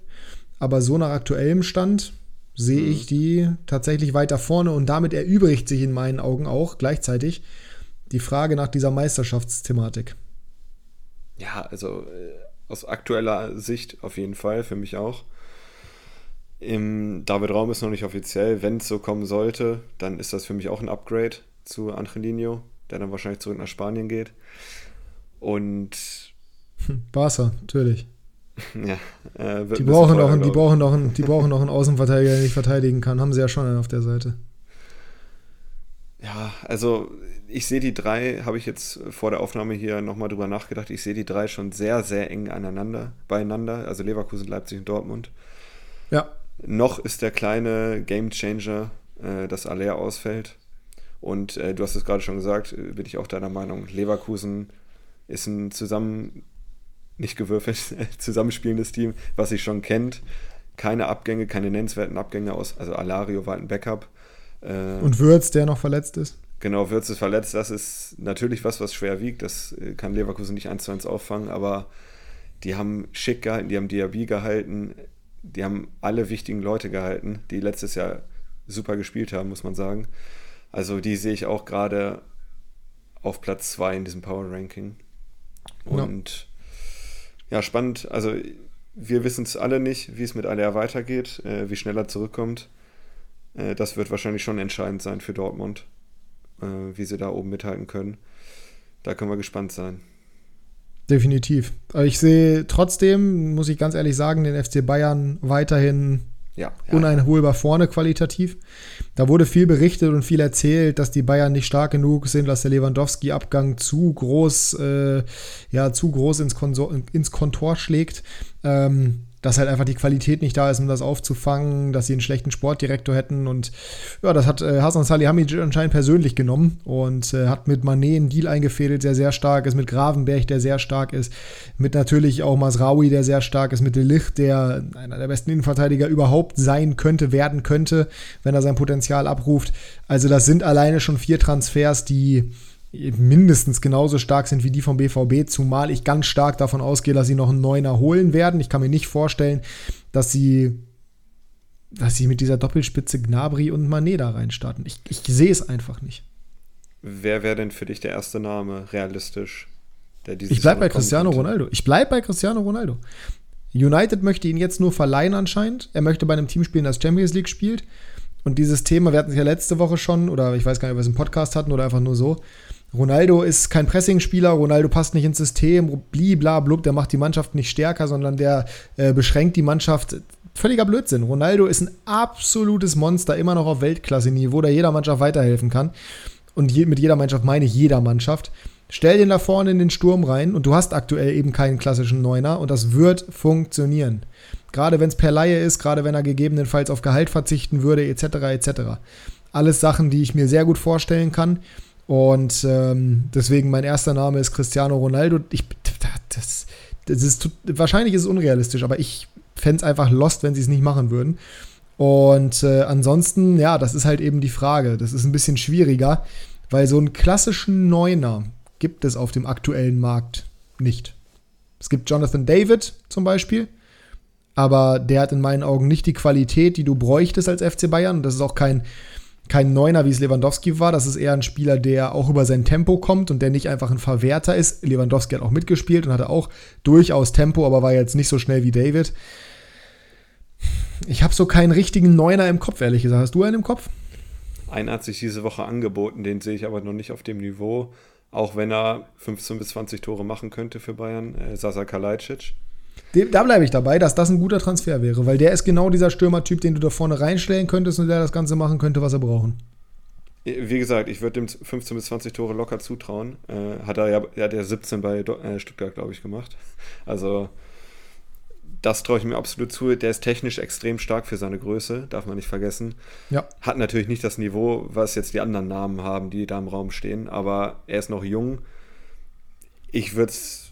Speaker 1: Aber so nach aktuellem Stand sehe mhm. ich die tatsächlich weiter vorne und damit erübrigt sich in meinen Augen auch gleichzeitig die Frage nach dieser Meisterschaftsthematik.
Speaker 2: Ja, also äh, aus aktueller Sicht auf jeden Fall, für mich auch. Im David Raum ist noch nicht offiziell. Wenn es so kommen sollte, dann ist das für mich auch ein Upgrade zu Angelino. der dann wahrscheinlich zurück nach Spanien geht. Und
Speaker 1: Barca, natürlich. [laughs]
Speaker 2: ja, äh,
Speaker 1: Die brauchen,
Speaker 2: teuer,
Speaker 1: noch einen, die, brauchen noch einen, die [laughs] brauchen noch einen Außenverteidiger, der nicht verteidigen kann. Haben sie ja schon einen auf der Seite.
Speaker 2: Ja, also ich sehe die drei, habe ich jetzt vor der Aufnahme hier nochmal drüber nachgedacht, ich sehe die drei schon sehr, sehr eng aneinander, beieinander, also Leverkusen, Leipzig und Dortmund.
Speaker 1: Ja,
Speaker 2: Noch ist der kleine Game Changer, äh, dass Aller ausfällt. Und äh, du hast es gerade schon gesagt, äh, bin ich auch deiner Meinung. Leverkusen ist ein zusammen, nicht gewürfelt, [laughs] zusammenspielendes Team, was sich schon kennt. Keine Abgänge, keine nennenswerten Abgänge aus. Also Alario war ein Backup. Äh,
Speaker 1: und Würz, der noch verletzt ist.
Speaker 2: Genau, Würz ist verletzt. Das ist natürlich was, was schwer wiegt. Das äh, kann Leverkusen nicht eins zu eins auffangen, aber die haben Schick gehalten, die haben Diaby gehalten, die haben alle wichtigen Leute gehalten, die letztes Jahr super gespielt haben, muss man sagen. Also die sehe ich auch gerade auf Platz 2 in diesem Power Ranking.
Speaker 1: Ja.
Speaker 2: Und ja, spannend. Also wir wissen es alle nicht, wie es mit Aller weitergeht, äh, wie schnell er zurückkommt. Äh, das wird wahrscheinlich schon entscheidend sein für Dortmund, äh, wie sie da oben mithalten können. Da können wir gespannt sein.
Speaker 1: Definitiv. Aber ich sehe trotzdem, muss ich ganz ehrlich sagen, den FC Bayern weiterhin
Speaker 2: Ja, ja.
Speaker 1: uneinholbar vorne qualitativ. Da wurde viel berichtet und viel erzählt, dass die Bayern nicht stark genug sind, dass der Lewandowski-Abgang zu groß, äh, ja, zu groß ins, Konsor ins Kontor schlägt. Ähm, dass halt einfach die Qualität nicht da ist, um das aufzufangen, dass sie einen schlechten Sportdirektor hätten. Und ja, das hat äh, Hasan Salihamidzic anscheinend persönlich genommen und äh, hat mit Manet einen Deal eingefädelt, der sehr stark ist, mit Gravenberg, der sehr stark ist, mit natürlich auch Masraoui, der sehr stark ist, mit De Ligt, der einer der besten Innenverteidiger überhaupt sein könnte, werden könnte, wenn er sein Potenzial abruft. Also das sind alleine schon vier Transfers, die mindestens genauso stark sind wie die vom BVB, zumal ich ganz stark davon ausgehe, dass sie noch einen Neuner holen werden. Ich kann mir nicht vorstellen, dass sie, dass sie mit dieser Doppelspitze Gnabry und Manet da reinstarten. Ich, ich sehe es einfach nicht.
Speaker 2: Wer wäre denn für dich der erste Name realistisch? Der dieses
Speaker 1: Ich bleibe bei Cristiano? Ronaldo. Ich bleibe bei Cristiano Ronaldo. United möchte ihn jetzt nur verleihen anscheinend. Er möchte bei einem Team spielen, das Champions League spielt. Und dieses Thema, wir hatten es ja letzte Woche schon, oder ich weiß gar nicht, ob wir es im Podcast hatten oder einfach nur so. Ronaldo ist kein Pressingspieler, Ronaldo passt nicht ins System, bliblablub, der macht die Mannschaft nicht stärker, sondern der äh, beschränkt die Mannschaft. Völliger Blödsinn. Ronaldo ist ein absolutes Monster, immer noch auf Weltklasse-Niveau, der jeder Mannschaft weiterhelfen kann. Und je, mit jeder Mannschaft meine ich jeder Mannschaft. Stell den da vorne in den Sturm rein und du hast aktuell eben keinen klassischen Neuner und das wird funktionieren. Gerade wenn es per Laie ist, gerade wenn er gegebenenfalls auf Gehalt verzichten würde, etc. etc. Alles Sachen, die ich mir sehr gut vorstellen kann. Und ähm, deswegen mein erster Name ist Cristiano Ronaldo. Ich, das, das ist, wahrscheinlich ist es unrealistisch, aber ich fände es einfach lost, wenn sie es nicht machen würden. Und äh, ansonsten, ja, das ist halt eben die Frage. Das ist ein bisschen schwieriger, weil so einen klassischen Neuner gibt es auf dem aktuellen Markt nicht. Es gibt Jonathan David zum Beispiel, aber der hat in meinen Augen nicht die Qualität, die du bräuchtest als FC Bayern. Das ist auch kein, kein Neuner, wie es Lewandowski war. Das ist eher ein Spieler, der auch über sein Tempo kommt und der nicht einfach ein Verwerter ist. Lewandowski hat auch mitgespielt und hatte auch durchaus Tempo, aber war jetzt nicht so schnell wie David. Ich habe so keinen richtigen Neuner im Kopf, ehrlich gesagt. Hast du einen im Kopf?
Speaker 2: Einer hat sich diese Woche angeboten, den sehe ich aber noch nicht auf dem Niveau, auch wenn er 15 bis 20 Tore machen könnte für Bayern, äh, Sasa Kalajdzic.
Speaker 1: Da bleibe ich dabei, dass das ein guter Transfer wäre, weil der ist genau dieser Stürmertyp, den du da vorne reinstellen könntest und der das Ganze machen könnte, was er brauchen.
Speaker 2: Wie gesagt, ich würde dem 15 bis 20 Tore locker zutrauen. Äh, hat er ja, er hat ja 17 bei äh, Stuttgart, glaube ich, gemacht. Also das traue ich mir absolut zu. Der ist technisch extrem stark für seine Größe, darf man nicht vergessen.
Speaker 1: Ja.
Speaker 2: Hat natürlich nicht das Niveau, was jetzt die anderen Namen haben, die da im Raum stehen, aber er ist noch jung. Ich würde es,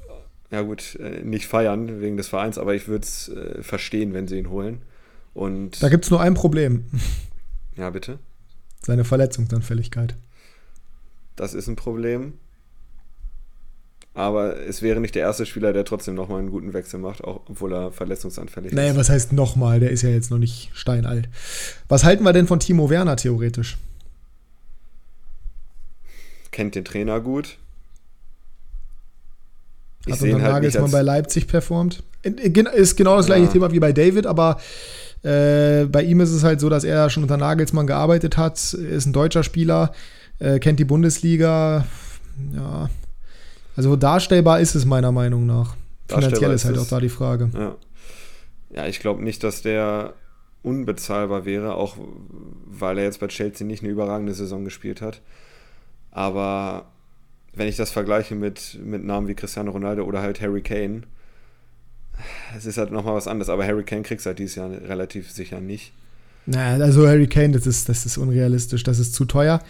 Speaker 2: ja gut, äh, nicht feiern wegen des Vereins, aber ich würde es äh, verstehen, wenn sie ihn holen. Und
Speaker 1: Da gibt es nur ein Problem:
Speaker 2: ja, bitte.
Speaker 1: seine Verletzungsanfälligkeit.
Speaker 2: Das ist ein Problem. Aber es wäre nicht der erste Spieler, der trotzdem nochmal einen guten Wechsel macht, auch obwohl er verletzungsanfällig
Speaker 1: Naja,
Speaker 2: ist.
Speaker 1: was heißt nochmal? Der ist ja jetzt noch nicht steinalt. Was halten wir denn von Timo Werner theoretisch?
Speaker 2: Kennt den Trainer gut. Ich
Speaker 1: Hat
Speaker 2: sehe
Speaker 1: unter
Speaker 2: halt
Speaker 1: Nagelsmann
Speaker 2: als,
Speaker 1: bei Leipzig performt. Ist genau das gleiche
Speaker 2: Ja.
Speaker 1: Thema wie bei David, aber äh, bei ihm ist es halt so, dass er schon unter Nagelsmann gearbeitet hat, ist ein deutscher Spieler, äh, kennt die Bundesliga. ja. Also darstellbar ist es meiner Meinung nach. Finanziell ist halt auch da die Frage.
Speaker 2: Ja, ja ich glaube nicht, dass der unbezahlbar wäre, auch weil er jetzt bei Chelsea nicht eine überragende Saison gespielt hat. Aber wenn ich das vergleiche mit, mit Namen wie Cristiano Ronaldo oder halt Harry Kane, es ist halt nochmal was anderes. Aber Harry Kane kriegt es halt dieses Jahr relativ sicher nicht.
Speaker 1: Naja, also Harry Kane, das ist, das ist unrealistisch, das ist zu teuer.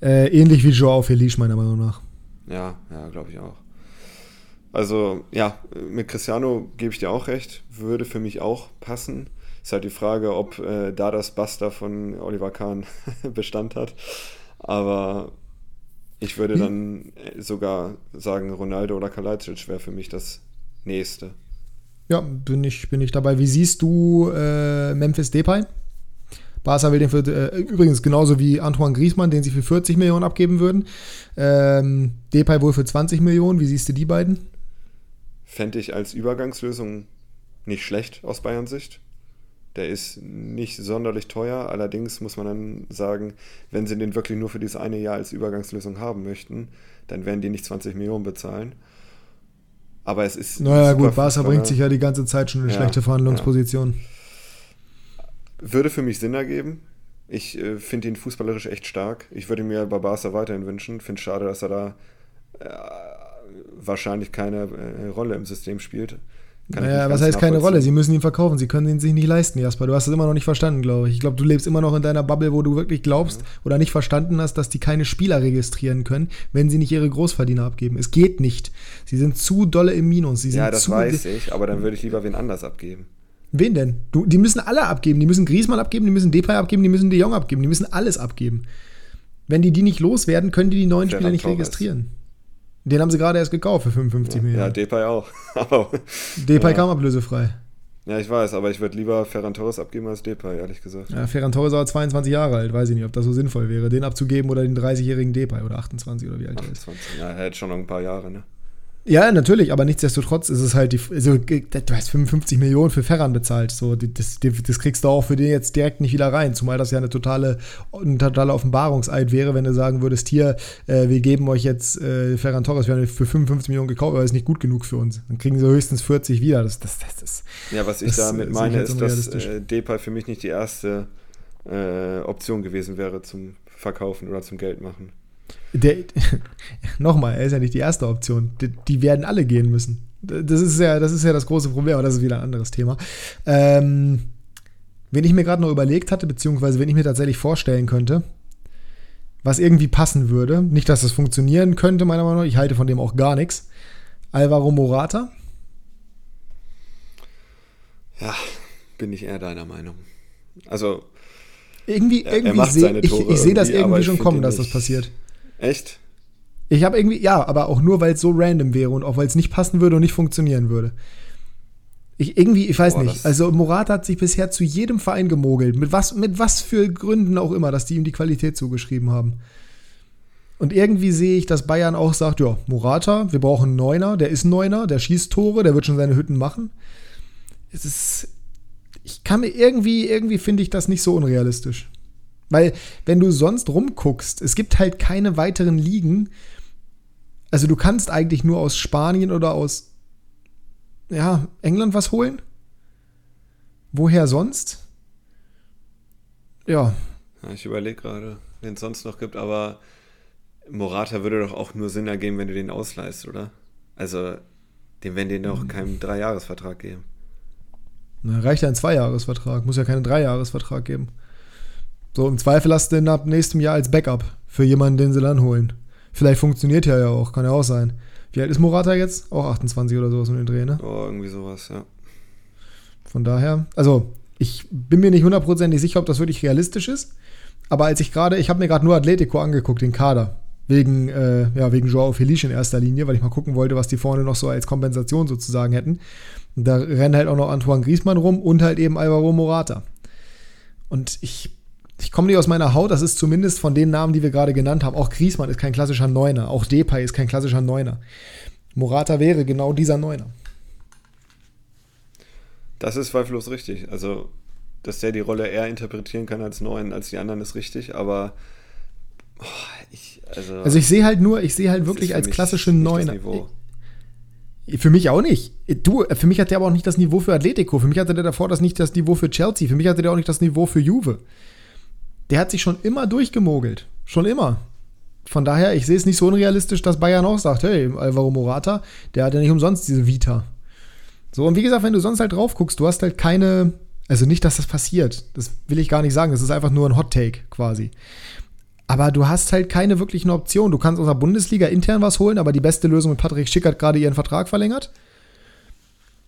Speaker 1: Äh, ähnlich wie Joao Felice, meiner Meinung nach.
Speaker 2: Ja, ja, glaube ich auch. Also, ja, mit Cristiano gebe ich dir auch recht, würde für mich auch passen. Ist halt die Frage, ob äh, da das Buster von Oliver Kahn [laughs] Bestand hat. Aber ich würde hm? dann sogar sagen, Ronaldo oder Kalajdzic wäre für mich das nächste.
Speaker 1: Ja, bin ich, bin ich dabei. Wie siehst du äh, Memphis Depay? Barca will den für, äh, übrigens genauso wie Antoine Griezmann, den sie für 40 Millionen abgeben würden. Ähm, Depay wohl für 20 Millionen. Wie siehst du die beiden?
Speaker 2: Fände ich als Übergangslösung nicht schlecht aus Bayerns Sicht. Der ist nicht sonderlich teuer, allerdings muss man dann sagen, wenn sie den wirklich nur für dieses eine Jahr als Übergangslösung haben möchten, dann werden die nicht 20 Millionen bezahlen. Aber es ist.
Speaker 1: Naja, gut, Barca bringt sich ja die ganze Zeit schon in eine ja, schlechte Verhandlungsposition. Ja
Speaker 2: würde für mich Sinn ergeben. Ich äh, finde ihn fußballerisch echt stark. Ich würde mir bei Barca weiterhin wünschen. Finde es schade, dass er da äh, wahrscheinlich keine äh, Rolle im System spielt.
Speaker 1: Kann naja, was heißt keine Rolle? Sie müssen ihn verkaufen. Sie können ihn sich nicht leisten, Jasper. Du hast es immer noch nicht verstanden, glaube ich. Ich glaube, du lebst immer noch in deiner Bubble, wo du wirklich glaubst ja. oder nicht verstanden hast, dass die keine Spieler registrieren können, wenn sie nicht ihre Großverdiener abgeben. Es geht nicht. Sie sind zu dolle im Minus.
Speaker 2: ja, das weiß ich, aber dann würde ich lieber wen anders abgeben.
Speaker 1: Wen denn? Du, die müssen alle abgeben. Die müssen Griesmann abgeben, die müssen Depay abgeben, die müssen De Jong abgeben, die müssen alles abgeben. Wenn die die nicht loswerden, können die die neuen Spieler nicht registrieren. Den haben sie gerade erst gekauft für 55
Speaker 2: ja,
Speaker 1: Millionen.
Speaker 2: Ja, Depay auch. [laughs]
Speaker 1: Depay ja. kam ablösefrei.
Speaker 2: Ja, ich weiß, aber ich würde lieber Ferran Torres abgeben als Depay, ehrlich gesagt.
Speaker 1: Ja, Ferran Torres war 22 Jahre alt, weiß ich nicht, ob das so sinnvoll wäre, den abzugeben oder den 30-jährigen Depay oder 28 oder wie alt 28. er
Speaker 2: ist. Ja, er hat schon noch ein paar Jahre, ne?
Speaker 1: Ja, natürlich, aber nichtsdestotrotz ist es halt die, also, du hast 55 Millionen für Ferran bezahlt, so, das, das kriegst du auch für den jetzt direkt nicht wieder rein, zumal das ja eine totale, ein totaler Offenbarungseid wäre, wenn du sagen würdest, hier, äh, wir geben euch jetzt äh, Ferran Torres, wir haben für 55 Millionen gekauft, aber ist nicht gut genug für uns. Dann kriegen sie höchstens 40 wieder, das, das, das, das
Speaker 2: Ja, was ich das, damit meine, ist, dass äh, Depay für mich nicht die erste äh, Option gewesen wäre zum Verkaufen oder zum Geld machen.
Speaker 1: Der, [laughs] nochmal, er ist ja nicht die erste Option. Die, die, werden alle gehen müssen. Das ist ja, das ist ja das große Problem, aber das ist wieder ein anderes Thema. Ähm, wenn ich mir gerade noch überlegt hatte, beziehungsweise wenn ich mir tatsächlich vorstellen könnte, was irgendwie passen würde, nicht, dass das funktionieren könnte, meiner Meinung nach, ich halte von dem auch gar nichts. Alvaro Morata.
Speaker 2: Ja, bin ich eher deiner Meinung. Also.
Speaker 1: Irgendwie, irgendwie sehe ich, ich sehe das irgendwie schon kommen, dass das passiert.
Speaker 2: Echt?
Speaker 1: Ich habe irgendwie, ja, aber auch nur, weil es so random wäre und auch weil es nicht passen würde und nicht funktionieren würde. Ich irgendwie, ich weiß Boah, nicht. Also Morata hat sich bisher zu jedem Verein gemogelt. Mit was, mit was für Gründen auch immer, dass die ihm die Qualität zugeschrieben haben. Und irgendwie sehe ich, dass Bayern auch sagt, ja, Morata, wir brauchen einen Neuner, der ist ein Neuner, der schießt Tore, der wird schon seine Hütten machen. Es ist, ich kann mir irgendwie, irgendwie finde ich das nicht so unrealistisch. Weil, wenn du sonst rumguckst, es gibt halt keine weiteren Ligen. Also, du kannst eigentlich nur aus Spanien oder aus ja, England was holen. Woher sonst? Ja.
Speaker 2: ich überlege gerade, wen es sonst noch gibt, aber Morata würde doch auch nur Sinn ergeben, wenn du den ausleihst, oder? Also, dem werden die noch hm. keinen Dreijahresvertrag geben.
Speaker 1: Na, reicht ja ein Zweijahresvertrag, muss ja keinen Dreijahresvertrag geben. So, im Zweifel hast du den ab nächstem Jahr als Backup für jemanden, den sie dann holen. Vielleicht funktioniert ja ja auch, kann ja auch sein. Wie alt ist Morata jetzt? Auch 28 oder sowas um den Dreh, ne?
Speaker 2: Oh, irgendwie sowas, ja.
Speaker 1: Von daher, also ich bin mir nicht hundertprozentig sicher, ob das wirklich realistisch ist. Aber als ich gerade, ich habe mir gerade nur Atletico angeguckt, den Kader. Wegen, äh, ja, wegen Joao Felice in erster Linie, weil ich mal gucken wollte, was die vorne noch so als Kompensation sozusagen hätten. Und da rennt halt auch noch Antoine Griezmann rum und halt eben Alvaro Morata. Und ich ich komme nicht aus meiner Haut, das ist zumindest von den Namen, die wir gerade genannt haben. Auch Griesmann ist kein klassischer Neuner, auch Depay ist kein klassischer Neuner. Morata wäre genau dieser Neuner.
Speaker 2: Das ist zweifellos richtig. Also, dass der die Rolle eher interpretieren kann als Neun als die anderen, ist richtig, aber
Speaker 1: ich, also, also, ich sehe halt nur, ich sehe halt wirklich als klassische Neuner. Für mich auch nicht. Du, für mich hat der aber auch nicht das Niveau für Atletico. Für mich hatte der davor das nicht das Niveau für Chelsea. Für mich hatte der auch nicht das Niveau für Juve. Der hat sich schon immer durchgemogelt. Schon immer. Von daher, ich sehe es nicht so unrealistisch, dass Bayern auch sagt, hey, Alvaro Morata, der hat ja nicht umsonst diese Vita. So, und wie gesagt, wenn du sonst halt drauf guckst, du hast halt keine, also nicht, dass das passiert. Das will ich gar nicht sagen. Das ist einfach nur ein Hot Take quasi. Aber du hast halt keine wirklichen Optionen. Du kannst aus der Bundesliga intern was holen, aber die beste Lösung mit Patrick Schick hat gerade ihren Vertrag verlängert.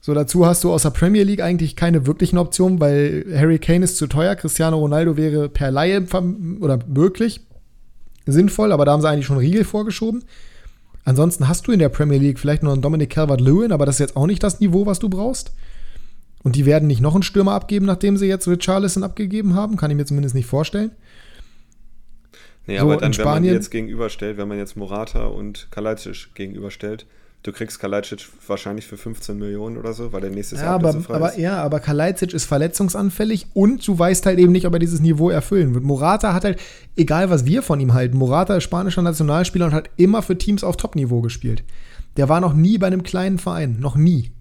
Speaker 1: So, dazu hast du aus der Premier League eigentlich keine wirklichen Optionen, weil Harry Kane ist zu teuer. Cristiano Ronaldo wäre per Laie oder möglich sinnvoll, aber da haben sie eigentlich schon Riegel vorgeschoben. Ansonsten hast du in der Premier League vielleicht noch einen Dominic Calvert-Lewin, aber das ist jetzt auch nicht das Niveau, was du brauchst. Und die werden nicht noch einen Stürmer abgeben, nachdem sie jetzt Richarlison abgegeben haben. Kann ich mir zumindest nicht vorstellen.
Speaker 2: Nee, so, aber dann, wenn man jetzt gegenüberstellt, wenn man jetzt Morata und Kalajdzic gegenüberstellt, du kriegst Kalajdzic wahrscheinlich für 15 Millionen oder so, weil der nächstes
Speaker 1: ja,
Speaker 2: Jahr
Speaker 1: aber, frei aber, ist. Ja, aber Kalajdzic ist verletzungsanfällig und du weißt halt eben nicht, ob er dieses Niveau erfüllen wird. Morata hat halt, egal was wir von ihm halten, Morata ist spanischer Nationalspieler und hat immer für Teams auf Top-Niveau gespielt. Der war noch nie bei einem kleinen Verein, noch nie.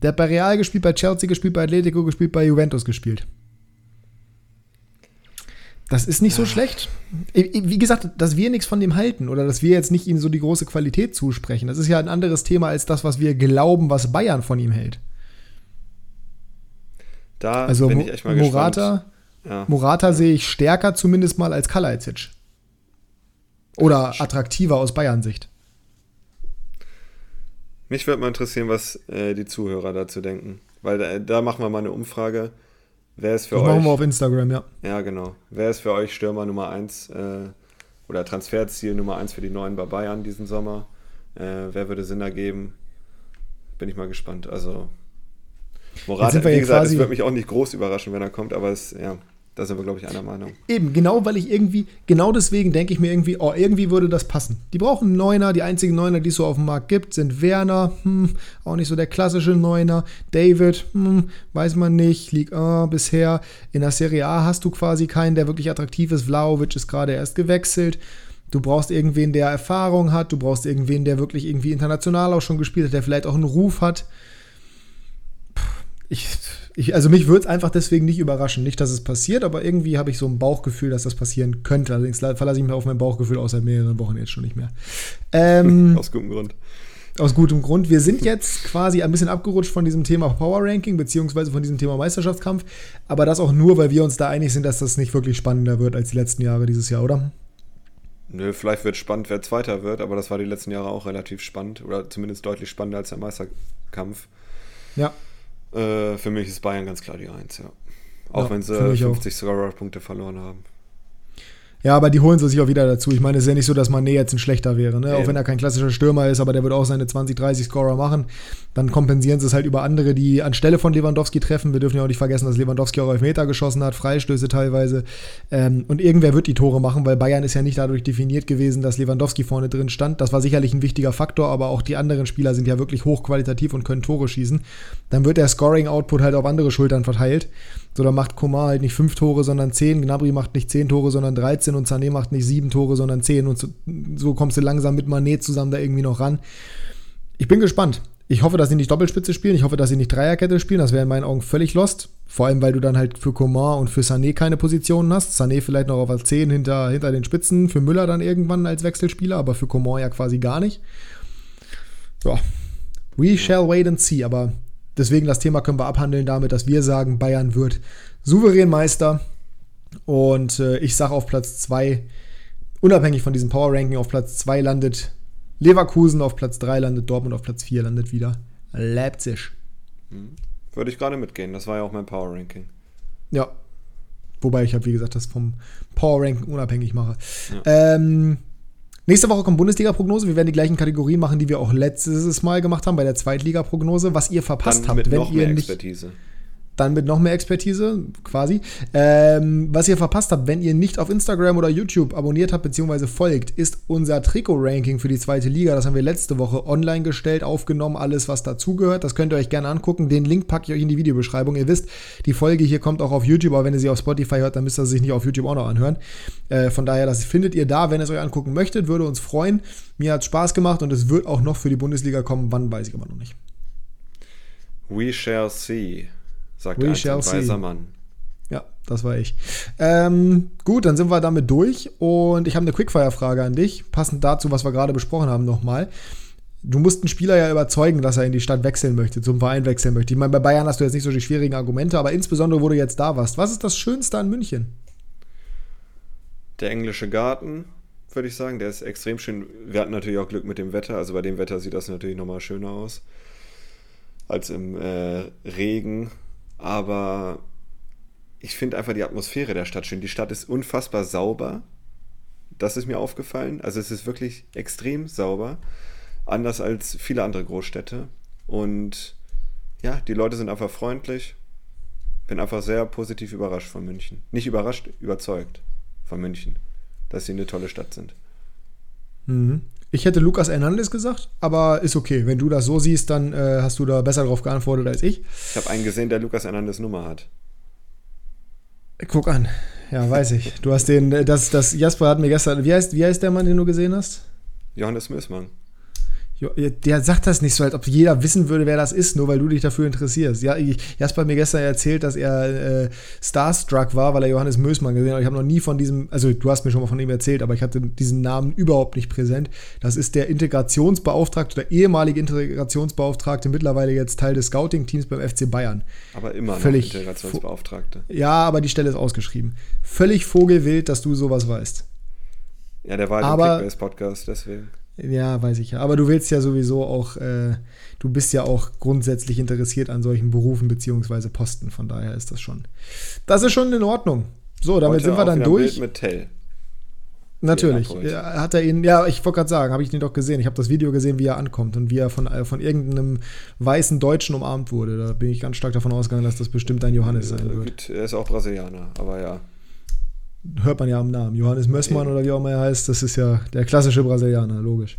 Speaker 1: Der hat bei Real gespielt, bei Chelsea gespielt, bei Atletico gespielt, bei Juventus gespielt. Das ist nicht so schlecht. Wie gesagt, dass wir nichts von dem halten oder dass wir jetzt nicht ihm so die große Qualität zusprechen, das ist ja ein anderes Thema als das, was wir glauben, was Bayern von ihm hält. Da also bin ich echt mal Morata, ja. Morata sehe ich stärker zumindest mal als Kalajdzic. Oder attraktiver aus Bayern-Sicht.
Speaker 2: Mich würde mal interessieren, was äh, die Zuhörer dazu denken. Weil da, da, machen wir mal eine Umfrage. Wer ist für das euch.
Speaker 1: machen wir auf Instagram, ja.
Speaker 2: Ja, genau. Wer ist für euch Stürmer Nummer 1 äh, oder Transferziel Nummer 1 für die Neuen bei Bayern diesen Sommer? Äh, wer würde Sinn ergeben? Bin ich mal gespannt. Also, Morata, wie gesagt, es würde mich auch nicht groß überraschen, wenn er kommt, aber es, ja, da sind wir, glaube ich, einer Meinung.
Speaker 1: Eben, genau, weil ich irgendwie, genau deswegen denke ich mir irgendwie, oh, irgendwie würde das passen. Die brauchen einen Neuner, die einzigen Neuner, die es so auf dem Markt gibt, sind Werner, hm, auch nicht so der klassische Neuner. David, hm, weiß man nicht, Ligue 1 bisher. In der Serie A hast du quasi keinen, der wirklich attraktiv ist. Vlaovic ist gerade erst gewechselt. Du brauchst irgendwen, der Erfahrung hat. Du brauchst irgendwen, der wirklich irgendwie international auch schon gespielt hat, der vielleicht auch einen Ruf hat. Ich ich, also mich würde es einfach deswegen nicht überraschen. Nicht, dass es passiert, aber irgendwie habe ich so ein Bauchgefühl, dass das passieren könnte. Allerdings verlasse ich mich auf mein Bauchgefühl seit mehreren Wochen jetzt schon nicht mehr.
Speaker 2: Ähm, [laughs] aus gutem Grund.
Speaker 1: Aus gutem Grund. Wir sind jetzt quasi ein bisschen abgerutscht von diesem Thema Power Ranking, beziehungsweise von diesem Thema Meisterschaftskampf. Aber das auch nur, weil wir uns da einig sind, dass das nicht wirklich spannender wird als die letzten Jahre dieses Jahr, oder?
Speaker 2: Nö, vielleicht wird spannend, wer Zweiter wird, aber das war die letzten Jahre auch relativ spannend oder zumindest deutlich spannender als der Meisterkampf.
Speaker 1: Ja.
Speaker 2: Äh, für mich ist Bayern ganz klar die Eins, ja. Auch ja, wenn sie 50 Scorer-Punkte verloren haben.
Speaker 1: Ja, aber die holen sie sich auch wieder dazu. Ich meine, es ist ja nicht so, dass Mané jetzt ein schlechter wäre, ne? Auch wenn er kein klassischer Stürmer ist, aber der wird auch seine 20, 30 Scorer machen. Dann kompensieren sie es halt über andere, die anstelle von Lewandowski treffen. Wir dürfen ja auch nicht vergessen, dass Lewandowski auch auf Meter geschossen hat, Freistöße teilweise. Ähm, und irgendwer wird die Tore machen, weil Bayern ist ja nicht dadurch definiert gewesen, dass Lewandowski vorne drin stand. Das war sicherlich ein wichtiger Faktor, aber auch die anderen Spieler sind ja wirklich hochqualitativ und können Tore schießen. Dann wird der Scoring-Output halt auf andere Schultern verteilt. So, dann macht Komar halt nicht fünf Tore, sondern zehn. Gnabry macht nicht zehn Tore, sondern 13. Und Sané macht nicht sieben Tore, sondern zehn. Und so, kommst du langsam mit Manet zusammen da irgendwie noch ran. Ich bin gespannt. Ich hoffe, dass sie nicht Doppelspitze spielen. Ich hoffe, dass sie nicht Dreierkette spielen. Das wäre in meinen Augen völlig lost. Vor allem, weil du dann halt für Komar und für Sané keine Positionen hast. Sané vielleicht noch auf als 10 hinter, hinter den Spitzen. Für Müller dann irgendwann als Wechselspieler, aber für Komar ja quasi gar nicht. Ja. We shall wait and see. Aber deswegen das Thema können wir abhandeln damit, dass wir sagen, Bayern wird souverän Meister. Und äh, ich sage auf Platz 2, unabhängig von diesem Power Ranking, auf Platz 2 landet Leverkusen, auf Platz 3 landet Dortmund, auf Platz 4 landet wieder Leipzig.
Speaker 2: Hm. Würde ich gerade mitgehen, das war ja auch mein Power Ranking.
Speaker 1: Ja. Wobei ich halt, wie gesagt, das vom Power Ranking unabhängig mache. Ja. Ähm, Nächste Woche kommt Bundesliga-Prognose. Wir werden die gleichen Kategorien machen, die wir auch letztes Mal gemacht haben bei der Zweitliga-Prognose. Was ihr verpasst
Speaker 2: Dann
Speaker 1: habt,
Speaker 2: wenn ihr nicht.
Speaker 1: Dann mit noch mehr Expertise, quasi. Ähm, was ihr verpasst habt, wenn ihr nicht auf Instagram oder YouTube abonniert habt bzw. folgt, ist unser Trikot-Ranking für die zweite Liga. Das haben wir letzte Woche online gestellt, aufgenommen, alles, was dazugehört. Das könnt ihr euch gerne angucken. Den Link packe ich euch in die Videobeschreibung. Ihr wisst, die Folge hier kommt auch auf YouTube, aber wenn ihr sie auf Spotify hört, dann müsst ihr sie sich nicht auf YouTube auch noch anhören. Äh, von daher, das findet ihr da, wenn ihr es euch angucken möchtet. Würde uns freuen. Mir hat es Spaß gemacht und es wird auch noch für die Bundesliga kommen. Wann, weiß ich aber noch nicht.
Speaker 2: We shall see sagt We ein weiser Mann.
Speaker 1: Ja, das war ich. Ähm, gut, dann sind wir damit durch und ich habe eine Quickfire-Frage an dich, passend dazu, was wir gerade besprochen haben nochmal. Du musst einen Spieler ja überzeugen, dass er in die Stadt wechseln möchte, zum Verein wechseln möchte. Ich meine, bei Bayern hast du jetzt nicht so die schwierigen Argumente, aber insbesondere, wo du jetzt da warst. Was ist das Schönste an München?
Speaker 2: Der englische Garten, würde ich sagen. Der ist extrem schön. Wir hatten natürlich auch Glück mit dem Wetter. Also bei dem Wetter sieht das natürlich nochmal schöner aus als im äh, Regen aber ich finde einfach die Atmosphäre der Stadt schön. Die Stadt ist unfassbar sauber. Das ist mir aufgefallen. Also es ist wirklich extrem sauber. Anders als viele andere Großstädte. Und ja, die Leute sind einfach freundlich. Bin einfach sehr positiv überrascht von München. Nicht überrascht, überzeugt von München, dass sie eine tolle Stadt sind.
Speaker 1: Mhm. Ich hätte Lukas Hernandez gesagt, aber ist okay. Wenn du das so siehst, dann äh, hast du da besser drauf geantwortet als ich.
Speaker 2: Ich habe einen gesehen, der Lukas Hernandez Nummer hat.
Speaker 1: Guck an. Ja, weiß ich. Du hast den, äh, das, das, Jasper hat mir gestern, wie heißt, wie heißt der Mann, den du gesehen hast?
Speaker 2: Johannes Mößmann
Speaker 1: der sagt das nicht so, als ob jeder wissen würde, wer das ist, nur weil du dich dafür interessierst. Ja, Jasper hat mir gestern erzählt, dass er äh, Starstruck war, weil er Johannes Mößmann gesehen hat. Ich habe noch nie von diesem, also du hast mir schon mal von ihm erzählt, aber ich hatte diesen Namen überhaupt nicht präsent. Das ist der Integrationsbeauftragte oder ehemalige Integrationsbeauftragte, mittlerweile jetzt Teil des Scouting-Teams beim FC Bayern.
Speaker 2: Aber immer Völlig noch Integrationsbeauftragte.
Speaker 1: Ja, aber die Stelle ist ausgeschrieben. Völlig vogelwild, dass du sowas weißt.
Speaker 2: Ja, der war halt im Kickbase-Podcast, deswegen.
Speaker 1: Ja, weiß ich ja. Aber du willst ja sowieso auch, äh, du bist ja auch grundsätzlich interessiert an solchen Berufen beziehungsweise Posten. Von daher ist das schon. Das ist schon in Ordnung. So, damit Heute sind wir dann durch.
Speaker 2: mit Tell.
Speaker 1: Natürlich. Ja, hat er ihn, ja, ich wollte gerade sagen, habe ich ihn doch gesehen. Ich habe das Video gesehen, wie er ankommt und wie er von, äh, von irgendeinem weißen Deutschen umarmt wurde. Da bin ich ganz stark davon ausgegangen, dass das bestimmt ein Johannes sein wird.
Speaker 2: Er ist auch Brasilianer, aber ja
Speaker 1: hört man ja am Namen. Johannes Mössmann oder wie auch immer er heißt, das ist ja der klassische Brasilianer, logisch.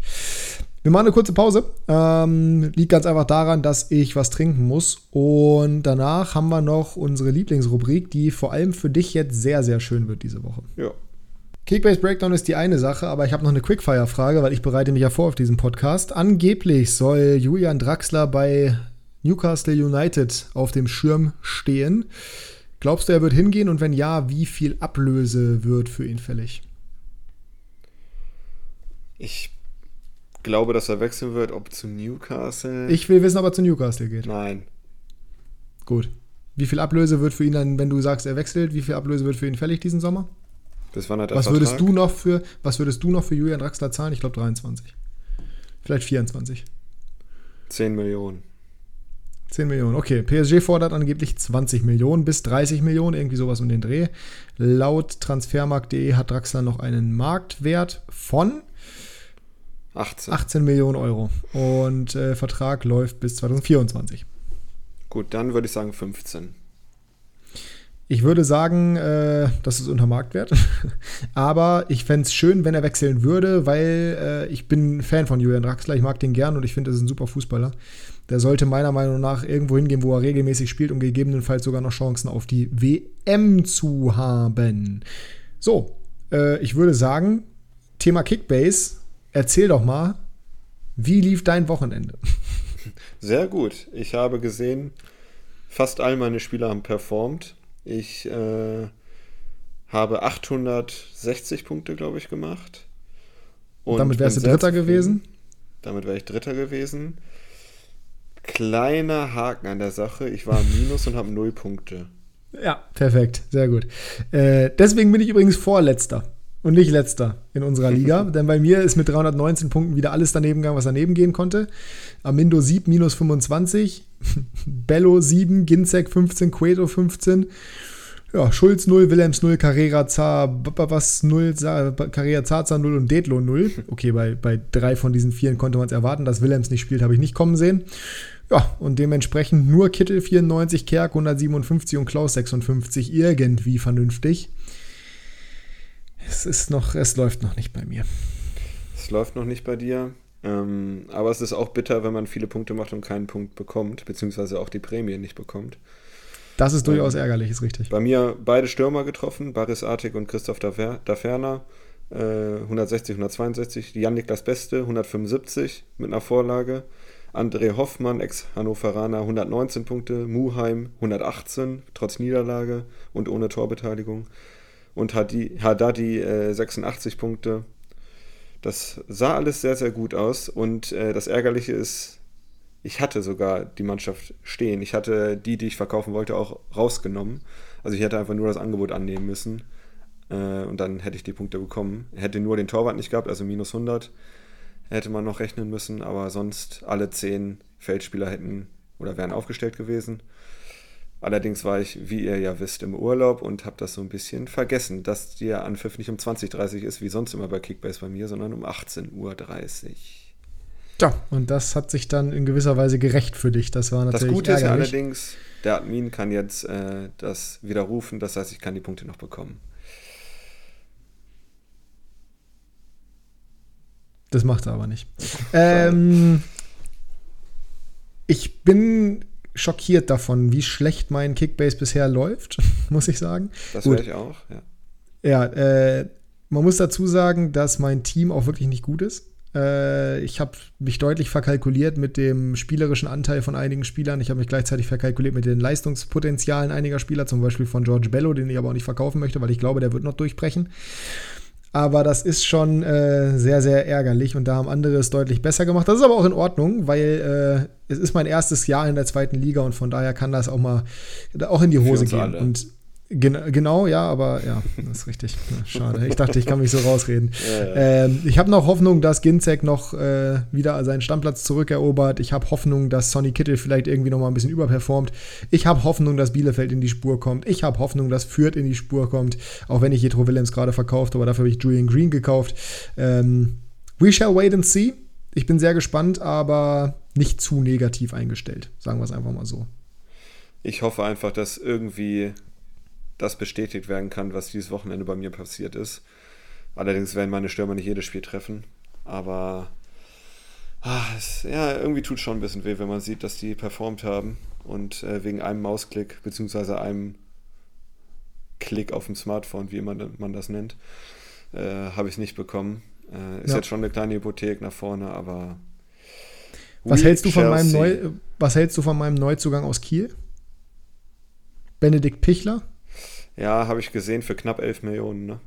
Speaker 1: Wir machen eine kurze Pause. Ähm, liegt ganz einfach daran, dass ich was trinken muss. Und danach haben wir noch unsere Lieblingsrubrik, die vor allem für dich jetzt sehr, sehr schön wird diese Woche.
Speaker 2: Ja.
Speaker 1: Kickbase Breakdown ist die eine Sache, aber ich habe noch eine Quickfire-Frage, weil ich bereite mich ja vor auf diesen Podcast. Angeblich soll Julian Draxler bei Newcastle United auf dem Schirm stehen. Glaubst du, er wird hingehen und wenn ja, wie viel Ablöse wird für ihn fällig?
Speaker 2: Ich glaube, dass er wechseln wird, ob zu Newcastle.
Speaker 1: Ich will wissen, ob er zu Newcastle geht.
Speaker 2: Nein.
Speaker 1: Gut. Wie viel Ablöse wird für ihn dann, wenn du sagst, er wechselt, wie viel Ablöse wird für ihn fällig diesen Sommer?
Speaker 2: Bis wann hat er
Speaker 1: was würdest du noch für Was würdest du noch für Julian Draxler zahlen? Ich glaube 23. Vielleicht 24.
Speaker 2: 10 Millionen.
Speaker 1: 10 Millionen, okay. PSG fordert angeblich 20 Millionen bis 30 Millionen, irgendwie sowas um den Dreh. Laut transfermarkt.de hat Draxler noch einen Marktwert von
Speaker 2: 18,
Speaker 1: 18 Millionen Euro. Und äh, Vertrag läuft bis 2024.
Speaker 2: Gut, dann würde ich sagen 15.
Speaker 1: Ich würde sagen, äh, das ist unter Marktwert. [laughs] Aber ich fände es schön, wenn er wechseln würde, weil äh, ich bin Fan von Julian Draxler. Ich mag den gern und ich finde, er ist ein super Fußballer. Der sollte meiner Meinung nach irgendwo hingehen, wo er regelmäßig spielt, um gegebenenfalls sogar noch Chancen auf die WM zu haben. So, äh, ich würde sagen, Thema Kickbase, erzähl doch mal, wie lief dein Wochenende? [laughs]
Speaker 2: Sehr gut. Ich habe gesehen, fast all meine Spieler haben performt. Ich äh, habe 860 Punkte, glaube ich, gemacht.
Speaker 1: Und damit wärst du Dritter gewesen?
Speaker 2: Damit wäre ich Dritter gewesen. Kleiner Haken an der Sache. Ich war im Minus und habe null Punkte.
Speaker 1: Ja, perfekt. Sehr gut. Äh, deswegen bin ich übrigens Vorletzter und nicht Letzter in unserer [laughs] Liga. denn bei mir ist mit 319 Punkten wieder alles daneben gegangen, was daneben gehen konnte. Amindo 7 minus 25, [laughs] Bello 7, Ginzek 15, Cueto 15. Ja, Schulz 0, Willems 0, Carrera Zar, was 0, Carrera Zaza 0 und Detlo 0. Okay, bei, bei drei von diesen vieren konnte man es erwarten. Dass Willems nicht spielt, habe ich nicht kommen sehen. Ja, und dementsprechend nur Kittel 94, Kerk 157 und Klaus 56 irgendwie vernünftig. Es ist noch, es läuft noch nicht bei mir.
Speaker 2: Es läuft noch nicht bei dir. Ähm, aber es ist auch bitter, wenn man viele Punkte macht und keinen Punkt bekommt, beziehungsweise auch die Prämie nicht bekommt.
Speaker 1: Das ist durchaus ähm, ärgerlich, ist richtig.
Speaker 2: Bei mir beide Stürmer getroffen, Baris Artig und Christoph Daferner. Äh, 160, 162. Jan Niklas Beste, 175 mit einer Vorlage. André Hoffmann, Ex-Hannoveraner, 119 Punkte. Muheim, 118, trotz Niederlage und ohne Torbeteiligung. Und Haddadi, äh, 86 Punkte. Das sah alles sehr, sehr gut aus. Und äh, das Ärgerliche ist, ich hatte sogar die Mannschaft stehen. Ich hatte die, die ich verkaufen wollte, auch rausgenommen. Also ich hätte einfach nur das Angebot annehmen müssen. Äh, und dann hätte ich die Punkte bekommen. Hätte nur den Torwart nicht gehabt, also minus 100 hätte man noch rechnen müssen. Aber sonst alle 10 Feldspieler hätten oder wären aufgestellt gewesen. Allerdings war ich, wie ihr ja wisst, im Urlaub und habe das so ein bisschen vergessen, dass der Anpfiff nicht um 20.30 Uhr ist, wie sonst immer bei Kickbase bei mir, sondern um 18.30 Uhr.
Speaker 1: Ja, und das hat sich dann in gewisser Weise gerecht für dich. Das war natürlich
Speaker 2: Das Gute ärgerlich. ist allerdings, der Admin kann jetzt äh, das widerrufen, das heißt, ich kann die Punkte noch bekommen.
Speaker 1: Das macht er aber nicht. [laughs] ähm, ich bin schockiert davon, wie schlecht mein Kickbase bisher läuft, [laughs] muss ich sagen.
Speaker 2: Das wäre ich auch, ja.
Speaker 1: Ja, äh, man muss dazu sagen, dass mein Team auch wirklich nicht gut ist. Äh, ich habe mich deutlich verkalkuliert mit dem spielerischen Anteil von einigen Spielern. Ich habe mich gleichzeitig verkalkuliert mit den Leistungspotenzialen einiger Spieler, zum Beispiel von George Bello, den ich aber auch nicht verkaufen möchte, weil ich glaube, der wird noch durchbrechen. Aber das ist schon äh, sehr, sehr ärgerlich und da haben andere es deutlich besser gemacht. Das ist aber auch in Ordnung, weil äh, es ist mein erstes Jahr in der zweiten Liga und von daher kann das auch mal auch in die Hose gehen. Alle. Und Gen genau, ja, aber ja, das ist richtig. schade. Ich dachte, ich kann mich so rausreden. Ja, ja. Ähm, ich habe noch Hoffnung, dass Ginzek noch äh, wieder seinen Stammplatz zurückerobert. Ich habe Hoffnung, dass Sonny Kittel vielleicht irgendwie noch mal ein bisschen überperformt. Ich habe Hoffnung, dass Bielefeld in die Spur kommt. Ich habe Hoffnung, dass Fürth in die Spur kommt. Auch wenn ich Jetro Willems gerade verkauft, aber dafür habe ich Julian Green gekauft. Ähm, we shall wait and see. Ich bin sehr gespannt, aber nicht zu negativ eingestellt. Sagen wir es einfach mal so.
Speaker 2: Ich hoffe einfach, dass irgendwie das bestätigt werden kann, was dieses Wochenende bei mir passiert ist. Allerdings werden meine Stürmer nicht jedes Spiel treffen. Aber ah, es, ja, irgendwie tut es schon ein bisschen weh, wenn man sieht, dass die performt haben. Und äh, wegen einem Mausklick, beziehungsweise einem Klick auf dem Smartphone, wie immer man das nennt, äh, habe ich es nicht bekommen. Äh, ist ja. jetzt schon eine kleine Hypothek nach vorne, aber.
Speaker 1: Was hältst, du von meinem Neu, was hältst du von meinem Neuzugang aus Kiel? Benedikt Pichler?
Speaker 2: Ja, habe ich gesehen für knapp 11 Millionen, ne?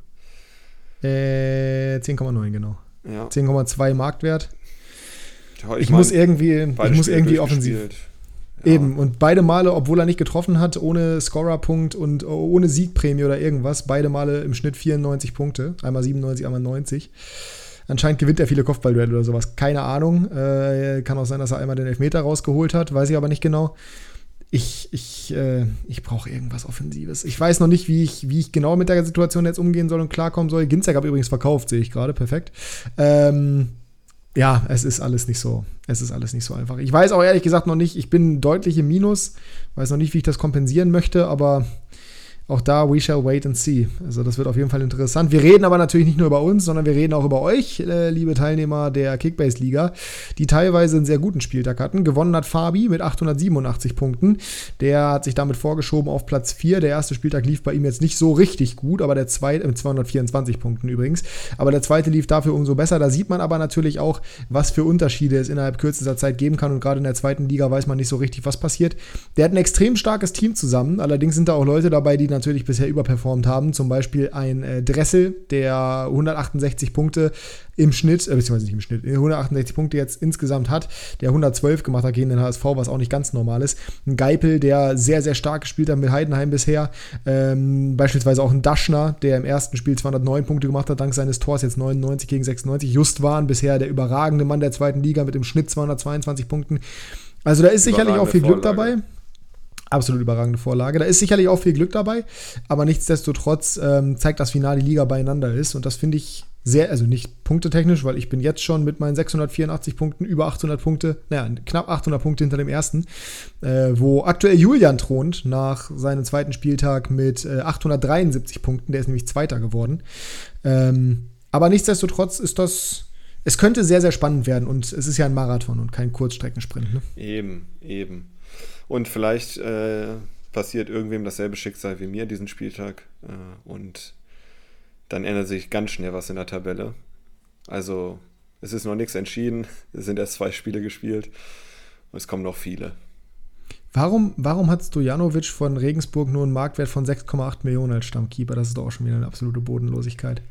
Speaker 1: Äh, 10,9, genau. Ja. 10,2 Marktwert. Ja, ich, ich mein, muss irgendwie, ich muss irgendwie offensiv. Ja. Eben, und beide Male, obwohl er nicht getroffen hat, ohne Scorerpunkt und ohne Siegprämie oder irgendwas, beide Male im Schnitt 94 Punkte. Einmal 97, einmal 90. Anscheinend gewinnt er viele Kopfballduelle oder sowas. Keine Ahnung. Äh, kann auch sein, dass er einmal den Elfmeter rausgeholt hat, weiß ich aber nicht genau ich, ich, äh, ich brauche irgendwas Offensives. Ich weiß noch nicht, wie ich, wie ich genau mit der Situation jetzt umgehen soll und klarkommen soll. Ginzek habe übrigens verkauft, sehe ich gerade. Perfekt. Ähm, ja, es ist alles nicht so. Es ist alles nicht so einfach. Ich weiß auch ehrlich gesagt noch nicht, ich bin deutlich im Minus. Weiß noch nicht, wie ich das kompensieren möchte, aber auch da, we shall wait and see. Also das wird auf jeden Fall interessant. Wir reden aber natürlich nicht nur über uns, sondern wir reden auch über euch, äh, liebe Teilnehmer der Kickbase-Liga, die teilweise einen sehr guten Spieltag hatten. Gewonnen hat Fabi mit 887 Punkten. Der hat sich damit vorgeschoben auf Platz 4. Der erste Spieltag lief bei ihm jetzt nicht so richtig gut, aber der zweite, mit 224 Punkten übrigens, aber der zweite lief dafür umso besser. Da sieht man aber natürlich auch, was für Unterschiede es innerhalb kürzester Zeit geben kann und gerade in der zweiten Liga weiß man nicht so richtig, was passiert. Der hat ein extrem starkes Team zusammen, allerdings sind da auch Leute dabei, die natürlich bisher überperformt haben. Zum Beispiel ein äh, Dressel, der 168 Punkte im Schnitt, äh, beziehungsweise nicht im Schnitt, 168 Punkte jetzt insgesamt hat, der 112 gemacht hat gegen den HSV, was auch nicht ganz normal ist. Ein Geipel, der sehr, sehr stark gespielt hat mit Heidenheim bisher. Ähm, beispielsweise auch ein Daschner, der im ersten Spiel 209 Punkte gemacht hat, dank seines Tors jetzt 99 gegen 96. Just waren bisher der überragende Mann der zweiten Liga mit im Schnitt 222 Punkten. Also da ist sicherlich auch viel Glück dabei. Absolut überragende Vorlage. Da ist sicherlich auch viel Glück dabei, aber nichtsdestotrotz ähm, zeigt das Finale, die Liga beieinander ist. Und das finde ich sehr, also nicht punktetechnisch, weil ich bin jetzt schon mit meinen 684 Punkten über 800 Punkte, naja, knapp 800 Punkte hinter dem ersten, äh, wo aktuell Julian thront nach seinem zweiten Spieltag mit äh, 873 Punkten. Der ist nämlich Zweiter geworden. Ähm, aber nichtsdestotrotz ist das es könnte sehr, sehr spannend werden und es ist ja ein Marathon und kein Kurzstreckensprint. Ne?
Speaker 2: Eben, eben. Und vielleicht äh, passiert irgendwem dasselbe Schicksal wie mir diesen Spieltag äh, und dann ändert sich ganz schnell was in der Tabelle. Also es ist noch nichts entschieden, [laughs] es sind erst zwei Spiele gespielt und es kommen noch viele.
Speaker 1: Warum, warum hat Stojanovic von Regensburg nur einen Marktwert von 6,8 Millionen als Stammkeeper? Das ist doch auch schon wieder eine absolute Bodenlosigkeit.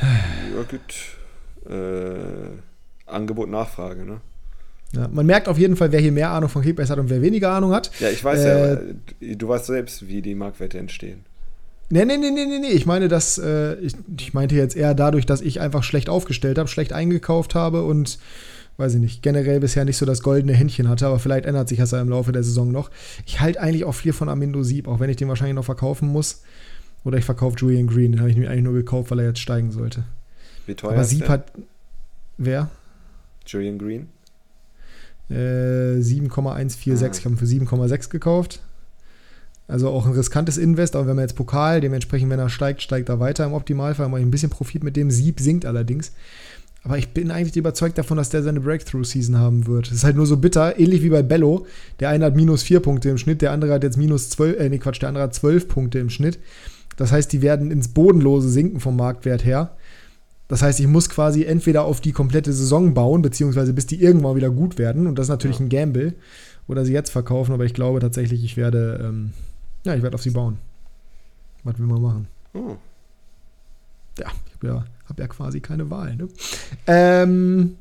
Speaker 2: Ja, gut äh, Angebot, Nachfrage, ne?
Speaker 1: Ja, man merkt auf jeden Fall, wer hier mehr Ahnung von Kickbase hat und wer weniger Ahnung hat.
Speaker 2: Ja, ich weiß äh, ja, du weißt selbst, wie die Marktwerte entstehen.
Speaker 1: Nee, nee, nee, nee, nee, nee. Ich meine, dass, äh, ich, ich meinte jetzt eher dadurch, dass ich einfach schlecht aufgestellt habe, schlecht eingekauft habe und, weiß ich nicht, generell bisher nicht so das goldene Händchen hatte, aber vielleicht ändert sich das ja im Laufe der Saison noch. Ich halte eigentlich auch viel von Amindo Sieb, auch wenn ich den wahrscheinlich noch verkaufen muss. Oder ich verkaufe Julian Green, den habe ich mir eigentlich nur gekauft, weil er jetzt steigen sollte.
Speaker 2: Wie teuer Aber
Speaker 1: Sieb hat. Wer?
Speaker 2: Julian Green?
Speaker 1: Äh, 7,146. Ah. Ich habe ihn für 7,6 gekauft. Also auch ein riskantes Invest, aber wenn man jetzt Pokal, dementsprechend, wenn er steigt, steigt er weiter im Optimalfall. Mache ich ein bisschen Profit mit dem. Sieb sinkt allerdings. Aber ich bin eigentlich überzeugt davon, dass der seine Breakthrough-Season haben wird. Es ist halt nur so bitter, ähnlich wie bei Bello. Der eine hat minus 4 Punkte im Schnitt, der andere hat jetzt minus 12, äh, nee, Quatsch, der andere hat 12 Punkte im Schnitt. Das heißt, die werden ins Bodenlose sinken vom Marktwert her. Das heißt, ich muss quasi entweder auf die komplette Saison bauen, beziehungsweise bis die irgendwann wieder gut werden. Und das ist natürlich ja. ein Gamble. Oder sie jetzt verkaufen, aber ich glaube tatsächlich, ich werde, ähm, ja, ich werde auf sie bauen. Was will man machen? Oh. Ja, ich habe ja, hab ja quasi keine Wahl. Ne? Ähm,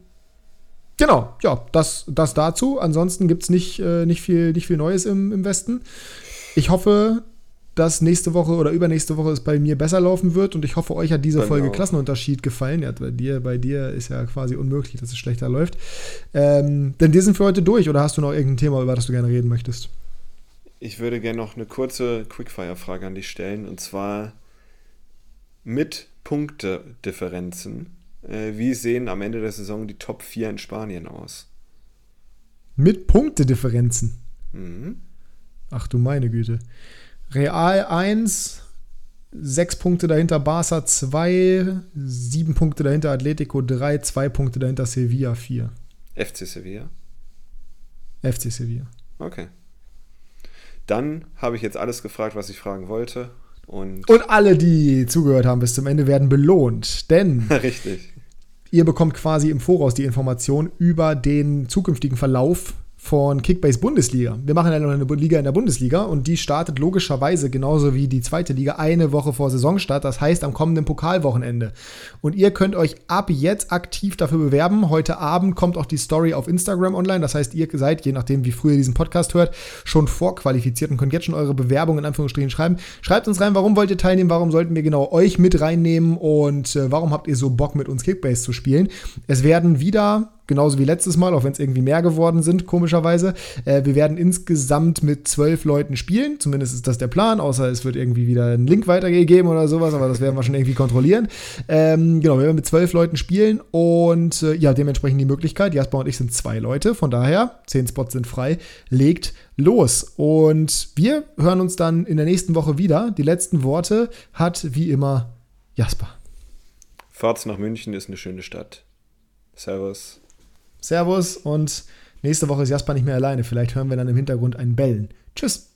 Speaker 1: genau, ja, das, das dazu. Ansonsten gibt es nicht, äh, nicht, viel, nicht viel Neues im, im Westen. Ich hoffe, dass nächste Woche oder übernächste Woche es bei mir besser laufen wird und ich hoffe, euch hat diese bei Folge Klassenunterschied gefallen. Ja, bei dir, bei dir ist ja quasi unmöglich, dass es schlechter läuft. Ähm, denn wir sind für heute durch oder hast du noch irgendein Thema, über das du gerne reden möchtest?
Speaker 2: Ich würde gerne noch eine kurze Quickfire-Frage an dich stellen und zwar mit Punktedifferenzen. Äh, wie sehen am Ende der Saison die Top 4 in Spanien aus?
Speaker 1: Mit Punktedifferenzen? Mhm. Ach du meine Güte. Real 1, 6 Punkte dahinter Barca 2, 7 Punkte dahinter Atletico 3, 2 Punkte dahinter Sevilla 4.
Speaker 2: FC Sevilla?
Speaker 1: FC Sevilla.
Speaker 2: Okay. Dann habe ich jetzt alles gefragt, was ich fragen wollte. Und,
Speaker 1: und alle, die zugehört haben bis zum Ende, werden belohnt. Denn [laughs]
Speaker 2: Richtig.
Speaker 1: ihr bekommt quasi im Voraus die Information über den zukünftigen Verlauf von Kickbase Bundesliga. Wir machen ja noch eine Liga in der Bundesliga und die startet logischerweise genauso wie die zweite Liga eine Woche vor Saisonstart, das heißt am kommenden Pokalwochenende. Und ihr könnt euch ab jetzt aktiv dafür bewerben. Heute Abend kommt auch die Story auf Instagram online, das heißt, ihr seid, je nachdem wie früh ihr diesen Podcast hört, schon vorqualifiziert und könnt jetzt schon eure Bewerbung in Anführungsstrichen schreiben. Schreibt uns rein, warum wollt ihr teilnehmen, warum sollten wir genau euch mit reinnehmen und äh, warum habt ihr so Bock mit uns Kickbase zu spielen. Es werden wieder genauso wie letztes Mal, auch wenn es irgendwie mehr geworden sind, komischerweise. Äh, wir werden insgesamt mit zwölf Leuten spielen, zumindest ist das der Plan, außer es wird irgendwie wieder ein Link weitergegeben oder sowas, aber das werden wir schon irgendwie kontrollieren. Ähm, genau, wir werden mit zwölf Leuten spielen und äh, ja, dementsprechend die Möglichkeit, Jasper und ich sind zwei Leute, von daher, zehn Spots sind frei, legt los. Und wir hören uns dann in der nächsten Woche wieder. Die letzten Worte hat wie immer Jasper.
Speaker 2: Fahrt nach München ist eine schöne Stadt. Servus.
Speaker 1: Servus und nächste Woche ist Jasper nicht mehr alleine. Vielleicht hören wir dann im Hintergrund ein Bellen. Tschüss.